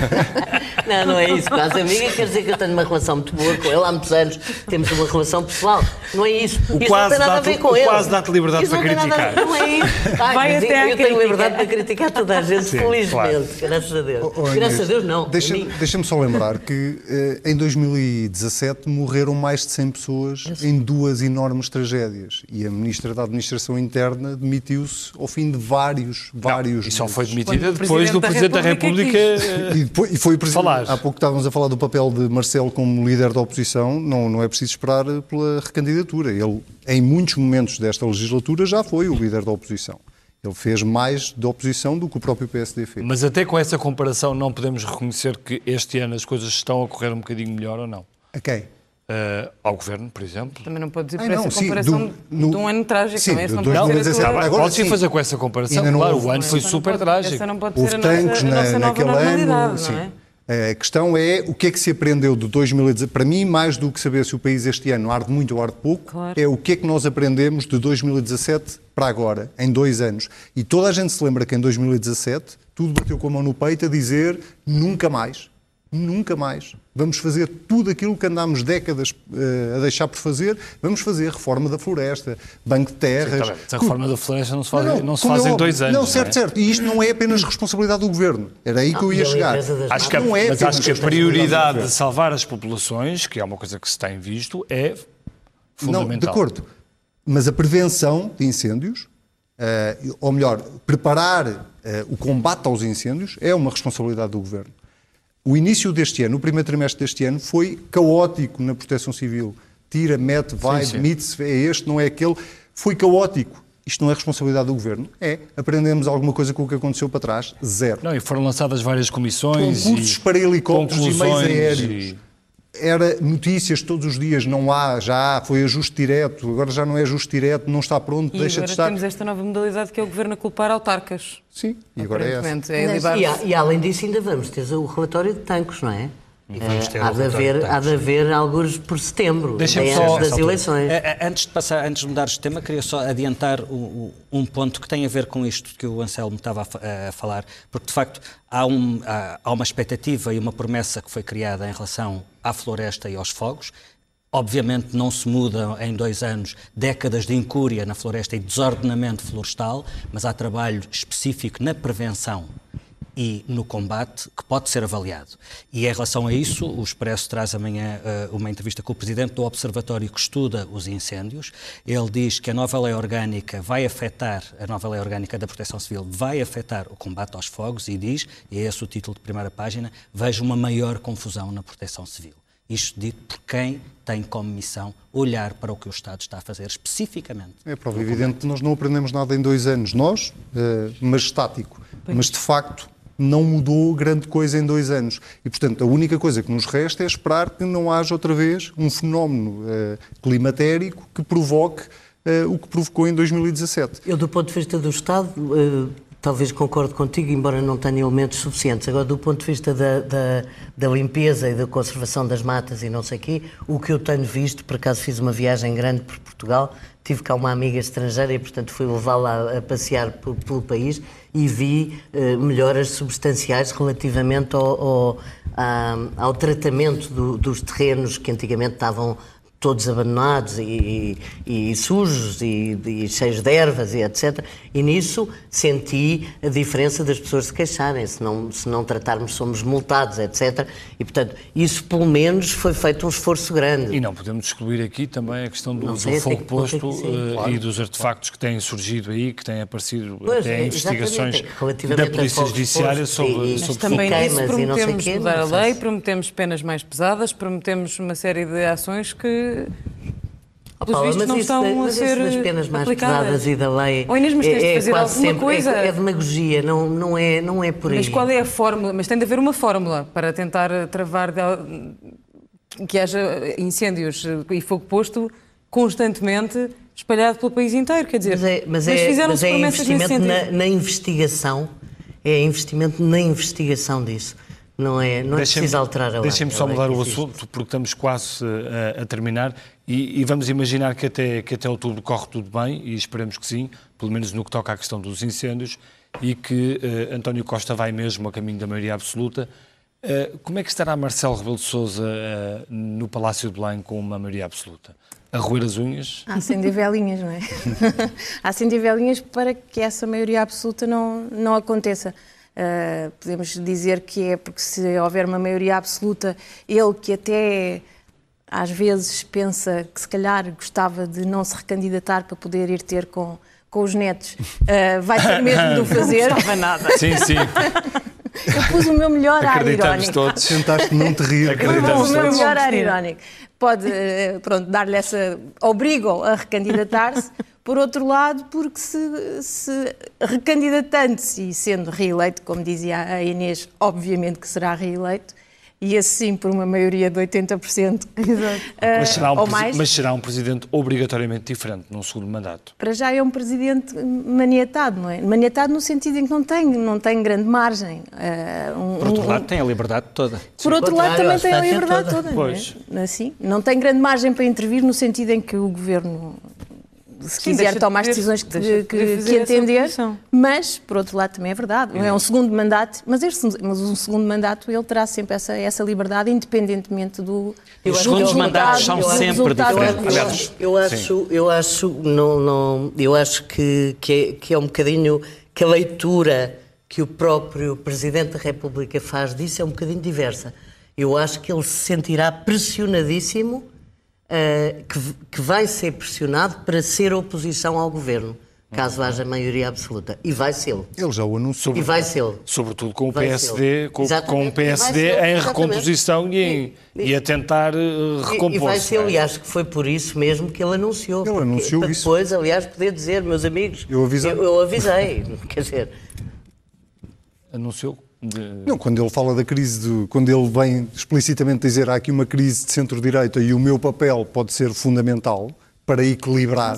Não, não é isso. Quase amiga quer dizer que eu tenho uma relação muito boa com ele há muitos anos. Temos uma relação pessoal. Não é isso. O isso quase não tem nada a ver com o ele. quase dá-te liberdade Isso para não tem nada criticar. Não é isso. Ai, Vai mas até eu, eu tenho crítica. liberdade para criticar toda a gente, Sim, felizmente. claro. Graças a Deus. Oh, oh, Graças a Deus, não. Deixa-me deixa só lembrar que eh, em 2017 morreram mais de 100 pessoas em duas enormes tragédias e a Ministra da Administração Interna demitiu-se ao fim de vários, vários E só foi demitida depois do Presidente da da República República. E, depois- e foi o presidente. Falar. Há pouco estávamos a falar do papel de Marcelo como líder da oposição. Não, não é preciso esperar pela recandidatura. Ele, em muitos momentos desta legislatura, já foi o líder da oposição. Ele fez mais de oposição do que o próprio PSD fez. Mas até com essa comparação não podemos reconhecer que este ano as coisas estão a correr um bocadinho melhor ou não. A quem? Eh, ao Governo, por exemplo. Também não pode dizer não, essa sim, comparação do- no- de um ano trágico, sim, não é? Não pode ser a 2017. tua- Agora Pode sim sim. fazer com essa comparação, não claro, houve. o ano foi não super pode- trágico. Essa não pode Houve ser a nossa, tanques na, nossa nova naquele normalidade, ano. Sim. não é? A questão é o que é que se aprendeu de 2017. Para mim, mais do que saber se o país este ano arde muito ou arde pouco, Claro. é o que é que nós aprendemos de 2017 para agora, em dois anos. E toda a gente se lembra que em 2017 tudo bateu com a mão no peito a dizer nunca mais. Nunca mais. Vamos fazer tudo aquilo que andámos décadas eh, a deixar por fazer. Vamos fazer reforma da floresta, banco de terras. Bem, mas a reforma da floresta não se faz, não, se como faz é em óbvio. dois anos. Não, certo, é? certo. E isto não é apenas responsabilidade do governo. Era aí que eu ia chegar. Acho que, a- não é mas acho que a prioridade de salvar as populações, que é uma coisa que se tem visto, é Não, fundamental. de acordo. Mas a prevenção de incêndios, eh, ou melhor, preparar eh, o combate aos incêndios, é uma responsabilidade do governo. O início deste ano, o primeiro trimestre deste ano, foi caótico na proteção civil. Tira, mete, vai, sim. demite-se, é este, não é aquele. Foi caótico. Isto não é responsabilidade do governo? É. Aprendemos alguma coisa com o que aconteceu para trás? Zero. Não, e foram lançadas várias comissões. Concursos e para helicópteros e meios aéreos. e- Era notícias todos os dias, não há, já há, foi ajuste direto, agora já não é ajuste direto, não está pronto, E deixa de agora estar. temos esta nova modalidade que é o governo a culpar autarcas. Sim, e agora é essa. É e, e além disso, ainda vamos ter o relatório de tanques, não é? Eh, o há, de haver, há de haver alguns por setembro, bem só- antes das eleições. Eh, eh, Antes de passar, antes de mudares de tema, queria só adiantar o- o- um ponto que tem a ver com isto que o Anselmo estava a, fa- a falar, porque de facto há, um- há- há uma expectativa e uma promessa que foi criada em relação à floresta e aos fogos. Obviamente não se mudam em dois anos décadas de incúria na floresta e desordenamento florestal, mas há trabalho específico na prevenção e no combate que pode ser avaliado. E em relação a isso, o Expresso traz amanhã eh, uma entrevista com o presidente do Observatório que estuda os incêndios. Ele diz que a nova lei orgânica vai afetar, a nova lei orgânica da Proteção Civil vai afetar o combate aos fogos e diz, e é esse o título de primeira página, vejo uma maior confusão na Proteção Civil. Isto dito por quem tem como missão olhar para o que o Estado está a fazer especificamente. É prova evidente que nós não aprendemos nada em dois anos, nós, eh, mas estático. Mas de facto não mudou grande coisa em dois anos. E portanto a única coisa que nos resta é esperar que não haja outra vez um fenómeno eh, climatérico que provoque eh, o que provocou em 2017. Eu, do ponto de vista do Estado, eh, talvez concordo contigo, embora não tenha elementos suficientes. Agora, do ponto de vista da, da, da limpeza e da conservação das matas e não sei quê, o que eu tenho visto, por acaso fiz uma viagem grande por Portugal, tive cá uma amiga estrangeira e, portanto, fui levá-la a, a passear por- pelo país e vi eh, melhoras substanciais relativamente ao, ao, à- ao tratamento do- dos terrenos que antigamente estavam todos abandonados e, e- e sujos e, e cheios de ervas e etc. E nisso senti a diferença das pessoas se queixarem, se não, se não tratarmos somos multados, etc. E portanto, isso pelo menos foi feito um esforço grande. E não podemos excluir aqui também a questão do, do sei até fogo posto eh, Claro. e dos artefactos que têm surgido aí, que têm aparecido Pois, até investigações da Polícia Judiciária sobre, e- sobre Também Queimas isso e não sei prometemos quê, mudar a lei, prometemos penas mais pesadas, prometemos uma série de ações que Oh, Paula, vistos, mas não isso, mas ser isso das penas mais aplicadas. pesadas e da lei Ou Inês, mas tens de fazer quase alguma sempre, coisa. É, é demagogia, não, não, é, não é por aí. Mas qual é a fórmula? Mas tem de haver uma fórmula para tentar travar de- que haja incêndios e fogo posto constantemente espalhado pelo país inteiro. Quer dizer, Mas é, mas é, fizeram-se mas é investimento na, na investigação, é investimento na investigação disso. Não é, não é preciso alterar a lei. Deixem-me só A lei mudar o assunto, porque estamos quase eh, a, a terminar e, e vamos imaginar que até, que até outubro corre tudo bem, e esperemos que sim, pelo menos no que toca à questão dos incêndios, e que eh, António Costa vai mesmo a caminho da maioria absoluta. Eh, como é que estará Marcelo Rebelo de Sousa no Palácio de Belém com uma maioria absoluta? A roer as unhas? A acender velinhas, não é? (laughs) a acender velinhas para que essa maioria absoluta não, não aconteça. Uh, podemos dizer que é porque se houver uma maioria absoluta, ele que até às vezes pensa que se calhar gostava de não se recandidatar para poder ir ter com, com os netos, uh, vai ter (laughs) mesmo de o fazer. Não gostava nada. Sim, sim. (laughs) Eu pus o meu melhor ar irónico. todos. Tentaste não te rir. Acreditamos o meu todos. melhor ar irónico. Pode, eh, pronto, dar-lhe essa... Obrigam a recandidatar-se. Por outro lado, porque se, se recandidatando-se e sendo reeleito, como dizia a Inês, obviamente que será reeleito, e assim por uma maioria de 80%. eh, (laughs) Mas será, um ou mais. mas será um presidente obrigatoriamente diferente num segundo mandato. Para já é um presidente maniatado, não é? Maniatado no sentido em que não tem, não tem grande margem. Eh, um- Por outro um- lado, tem a liberdade toda. Por outro lado, também tem a liberdade toda. toda. Pois. Não é? Assim, não tem grande margem para intervir no sentido em que o governo, se Sim, quiser tomar as decisões que, deixa de que- que entender, mas, por outro lado, também é verdade. Não é um segundo mandato, mas, este, mas um segundo mandato ele terá sempre essa, essa liberdade, independentemente do. Os segundos mandatos são eu acho- sempre diferentes. eu acho, eu acho, eu acho, não, não, eu acho que, que, é, que é um bocadinho que a leitura que o próprio Presidente da República faz disso é um bocadinho diversa. Eu acho que ele se sentirá pressionadíssimo, eh, que, que vai ser pressionado para ser oposição ao governo, caso haja maioria absoluta. E vai ser. Ele já o anunciou. E vai ser. Sobretudo com o Vai PSD, com, com o PSD em exatamente. recomposição e, em- E- e a tentar eh, E- E vai ser, é? e acho que foi por isso mesmo que ele anunciou. Ele anunciou para isso. Depois, aliás, poder dizer, meus amigos. Eu avisei. Eu, eu avisei. (laughs) Quer dizer, Anunciou. De- Não, quando ele fala da crise, de, quando ele vem explicitamente dizer há aqui uma crise de centro-direita e o meu papel pode ser fundamental para equilibrar,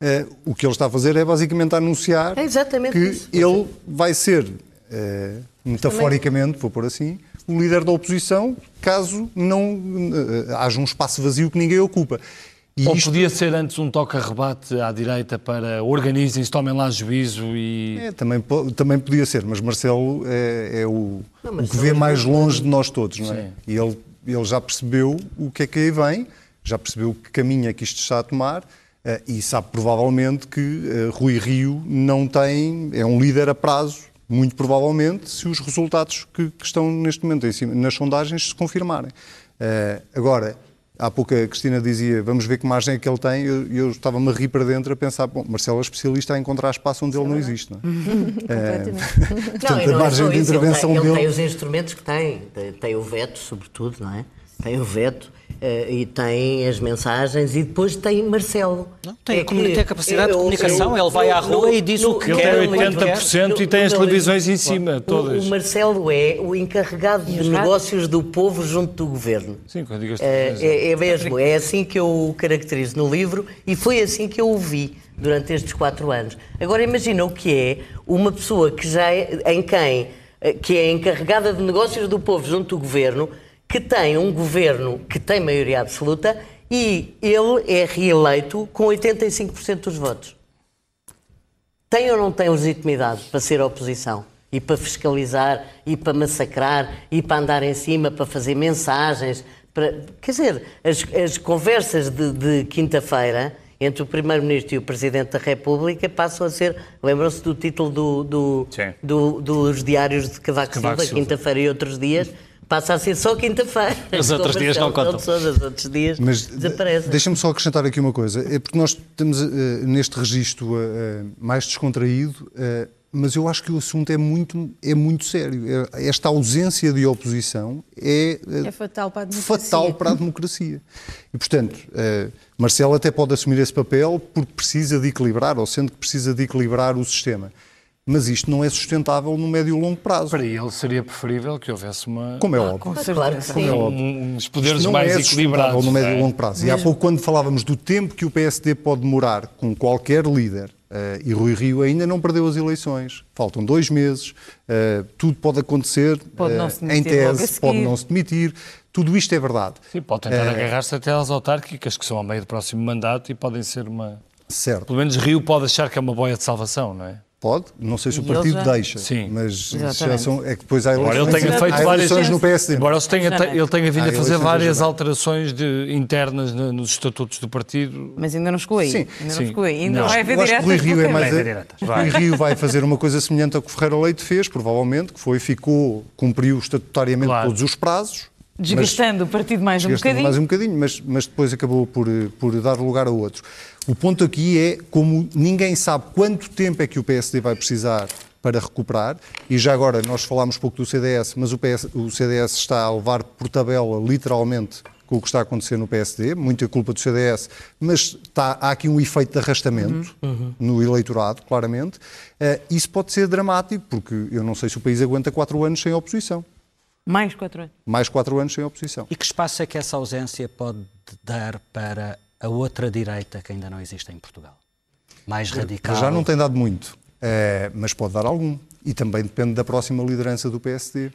eh, o que ele está a fazer é basicamente anunciar É exatamente que isso. ele vai ser, eh, metaforicamente, vou pôr assim, o líder da oposição, caso não eh, haja um espaço vazio que ninguém ocupa. E Ou isto podia ser antes um toque-a-rebate à direita para organizem-se, tomem lá juízo e. É, também, também podia ser, mas Marcelo é, é o, Não, mas o que vê mais longe de nós todos, não é? Sim. E ele, ele já percebeu o que é que aí vem, já percebeu que caminho é que isto está a tomar eh, e sabe provavelmente que eh, Rui Rio não tem, é um líder a prazo, muito provavelmente, se os resultados que, que estão neste momento em cima, nas sondagens se confirmarem. Eh, agora, Há pouco a Cristina dizia, vamos ver que margem é que ele tem. Eu, eu estava-me a rir para dentro a pensar, bom, Marcelo é especialista a encontrar espaço onde ele não existe, não é? (laughs) (laughs) (laughs) Portanto, e a não é margem só de isso, ele intervenção tem, ele dele- tem os instrumentos que tem. Tem, tem o veto, sobretudo, não é? Tem o veto eh, e tem as mensagens e depois tem Marcelo. Não, tem a É comuni- que tem a capacidade de eu- comunicação, ele vai à rua e diz o que Ele quer, tem o que 80% e tem as televisões em cima, todas. O, o Marcelo é o encarregado de negócios do povo junto do governo. Sim, quando digo as É, televisões. é, é mesmo, é assim que eu o caracterizo no livro e foi assim que eu o vi durante estes quatro anos. Agora imagina o que é uma pessoa que já é, em quem eh, que é encarregada de negócios do povo junto do governo, que tem um governo que tem maioria absoluta e ele é reeleito com 85% dos votos. Tem ou não tem legitimidade para ser oposição? E para fiscalizar, e para massacrar, e para andar em cima, para fazer mensagens. Para... Quer dizer, as, as conversas de, de quinta-feira entre o Primeiro-Ministro e o Presidente da República passam a ser. Lembram-se do título do, do- do- dos diários de Cavaco, Cavaco Silva, Silva. quinta-feira e outros dias? Passa a ser só quinta-feira. Os outros dias não contam. Todos os outros dias Mas desaparecem. deixa-me só acrescentar aqui uma coisa. É porque nós estamos eh, neste registro eh, mais descontraído, eh, mas eu acho que o assunto é muito, é muito sério. É- Esta ausência de oposição é, É fatal para a democracia. fatal para a democracia. E, portanto, Marcelo até pode assumir esse papel porque precisa de equilibrar, ou sendo que precisa de equilibrar o sistema. Mas isto não é sustentável no médio e longo prazo. Para ele seria preferível que houvesse uma. Como é óbvio. Claro que sim. um- uns poderes Isto não mais é sustentável equilibrados. no médio não e é? longo prazo. E há pouco, quando falávamos do tempo que o PSD pode demorar com qualquer líder, eh, e Rui Rio ainda não perdeu as eleições, faltam dois meses, eh, tudo pode acontecer Pode não se em tese, pode não se demitir, tudo isto é verdade. Sim, pode tentar agarrar-se até às autárquicas, que são a meio do próximo mandato e podem ser uma. Certo. Pelo menos Rio pode achar que é uma boia de salvação, não é? Pode, não sei se o E partido já- deixa, Sim. mas já são, é que depois há Embora ele eleições, tenha feito há várias- eleições no PSD. Embora ele tenha, ele tenha vindo a fazer eleições várias alterações de- internas na- nos estatutos do partido. Mas ainda não chegou aí. Sim, ainda sim. não chegou aí. Ainda Não. vai haver o Rui diretas Rio é mais. caminho. Vai diretas. Rui Rio vai fazer uma coisa semelhante ao que o Ferreira Leite fez, provavelmente, que foi, ficou, cumpriu estatutariamente Claro. todos os prazos. Mas- Desgastando o partido mais um bocadinho. mais um bocadinho, mas, mas depois acabou por, por dar lugar a outros. O ponto aqui é como ninguém sabe quanto tempo é que o PSD vai precisar para recuperar, e já agora nós falámos pouco do CDS, mas o, PS, o CDS está a levar por tabela, literalmente, com o que está a acontecer no PSD, muita culpa do CDS, mas está, há aqui um efeito de arrastamento no eleitorado, claramente. Eh, isso pode ser dramático, porque eu não sei se o país aguenta quatro anos sem oposição. Mais quatro anos. Mais quatro anos sem oposição. E que espaço é que essa ausência pode dar para a outra direita que ainda não existe em Portugal? Mais radical? Já não tem dado muito, eh, mas pode dar algum. E também depende da próxima liderança do PSD.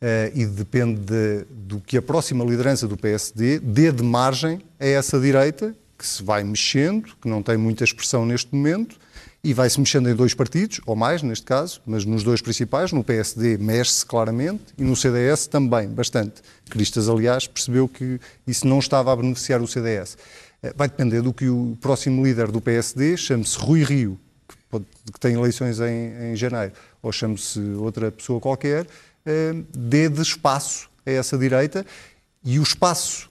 Eh, e depende de- do que a próxima liderança do PSD dê de margem a essa direita, que se vai mexendo, que não tem muita expressão neste momento, e vai-se mexendo em dois partidos, ou mais neste caso, mas nos dois principais, no PSD mexe-se claramente e no CDS também, bastante. Cristas, aliás, percebeu que isso não estava a beneficiar o CDS. Eh, Vai depender do que o próximo líder do PSD, chame-se Rui Rio, que, pode- que tem eleições em, em janeiro, ou chame-se outra pessoa qualquer, eh, dê de espaço a essa direita. E o espaço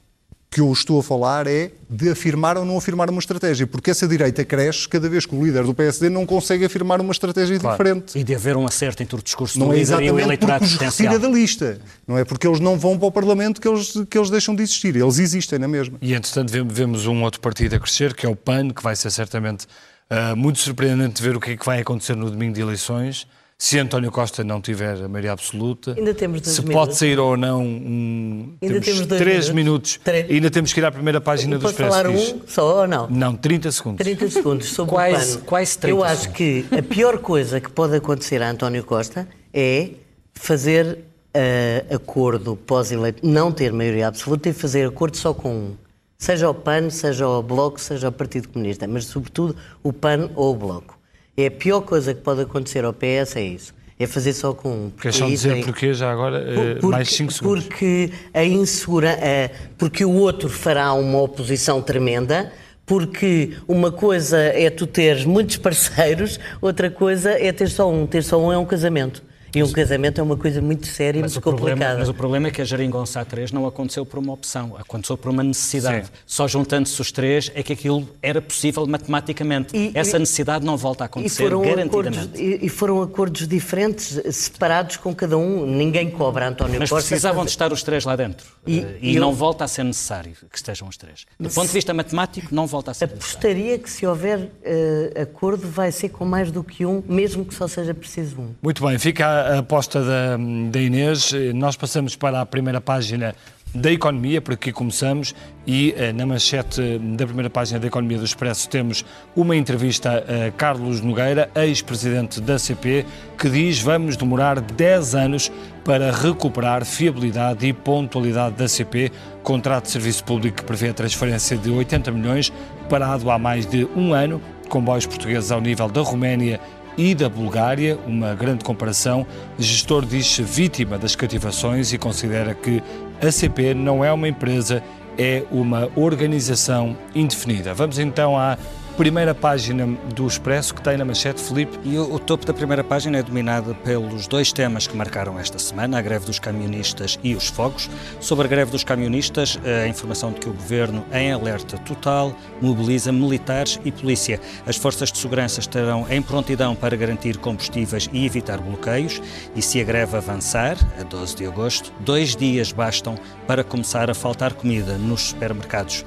que eu estou a falar é de afirmar ou não afirmar uma estratégia, porque essa direita cresce cada vez que o líder do PSD não consegue afirmar uma estratégia diferente. E de haver um acerto entre o discurso Não do é líder e o exatamente porque eleitorado os retira potencial. da lista. Não é porque eles não vão para o Parlamento que eles, que eles deixam de existir. Eles existem na mesma. E entretanto vem- vemos um outro partido a crescer, que é o PAN, que vai ser certamente ah, muito surpreendente ver o que é que vai acontecer no domingo de eleições. Se António Costa não tiver a maioria absoluta, Ainda temos dois se minutos. pode sair ou não, um, Ainda temos dois três minutos. minutos. E ainda temos que ir à primeira página do Posso Expresso. falar um só ou não? Não, 30 segundos. 30 segundos sobre Quais- o pano. quais 30 Eu acho que a pior coisa que pode acontecer a António Costa é fazer eh, acordo pós-eleito, não ter maioria absoluta e fazer acordo só com um. Seja o PAN, seja o Bloco, seja o Partido Comunista, mas sobretudo o PAN ou o Bloco. É a pior coisa que pode acontecer ao PS é isso. É fazer só com um. Queres só aí dizer tem- porquê já agora? eh, porque, mais 5 segundos. Porque a insegurança, porque o outro fará uma oposição tremenda, porque uma coisa é tu teres muitos (laughs) parceiros, outra coisa é ter só um. Ter só um é um casamento. E um casamento é uma coisa muito séria e Mas muito o, problema, complicada. mas o problema é que a Geringonça A3 não aconteceu por uma opção, aconteceu por uma necessidade. Só juntando-se os três é que aquilo era possível matematicamente. E- Essa e- necessidade não volta a E acontecer, foram, acordos, garantidamente. e, e foram acordos diferentes, separados com cada um. Ninguém cobra António Mas Costa. precisavam de estar os três lá dentro. E- Eh, e E, eu- não volta a ser necessário que estejam os três. Do ponto de vista matemático, não volta a ser necessário. Apostaria que se houver eh, acordo vai ser com mais do que um, mesmo que só seja preciso um. Muito bem, fica a aposta da, da Inês. Nós passamos para a primeira página da Economia, por aqui começamos, e eh, na manchete da primeira página da Economia do Expresso temos uma entrevista a Carlos Nogueira, ex-presidente da CP, que diz vamos demorar 10 anos para recuperar fiabilidade e pontualidade da CP, contrato de serviço público que prevê a transferência de 80 milhões, parado há mais de um ano, comboios portugueses ao nível da Roménia e da Bulgária, uma grande comparação. O gestor diz-se vítima das cativações e considera que a CP não é uma empresa, é uma organização indefinida. Vamos então à primeira página do Expresso, que tem na manchete Felipe. E o, o topo da primeira página é dominado pelos dois temas que marcaram esta semana, a greve dos camionistas e os fogos. Sobre a greve dos camionistas, a informação de que o Governo, em alerta total, mobiliza militares e polícia. As forças de segurança estarão em prontidão para garantir combustíveis e evitar bloqueios. E se a greve avançar, a 12 de agosto, dois dias bastam para começar a faltar comida nos supermercados.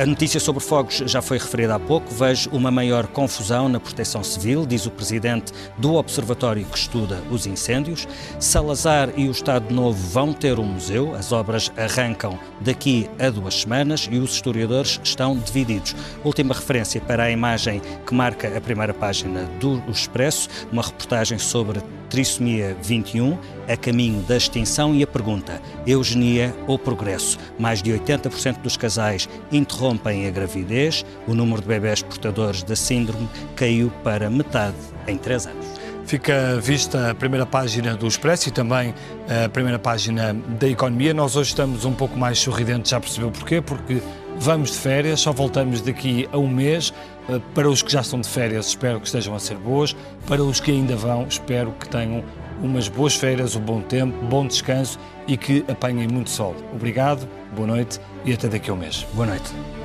A notícia sobre fogos já foi referida há pouco. Vejo uma maior confusão na proteção civil, diz o presidente do observatório que estuda os incêndios. Salazar e o Estado Novo vão ter um museu. As obras arrancam daqui a duas semanas e os historiadores estão divididos. Última referência para a imagem que marca a primeira página do Expresso, uma reportagem sobre trissomia 21, a caminho da extinção e a pergunta: eugenia ou progresso? Mais de 80% dos casais interrompem a gravidez, o número de bebés portadores da síndrome caiu para metade em 3 anos. Fica vista a primeira página do Expresso e também a primeira página da Economia. Nós hoje estamos um pouco mais sorridentes, já percebeu porquê? Porque vamos de férias, só voltamos daqui a um mês. Eh, para os que já estão de férias, espero que estejam a ser boas. Para os que ainda vão, espero que tenham umas boas férias, um bom tempo, bom descanso e que apanhem muito sol. Obrigado, boa noite e até daqui a um mês. Boa noite.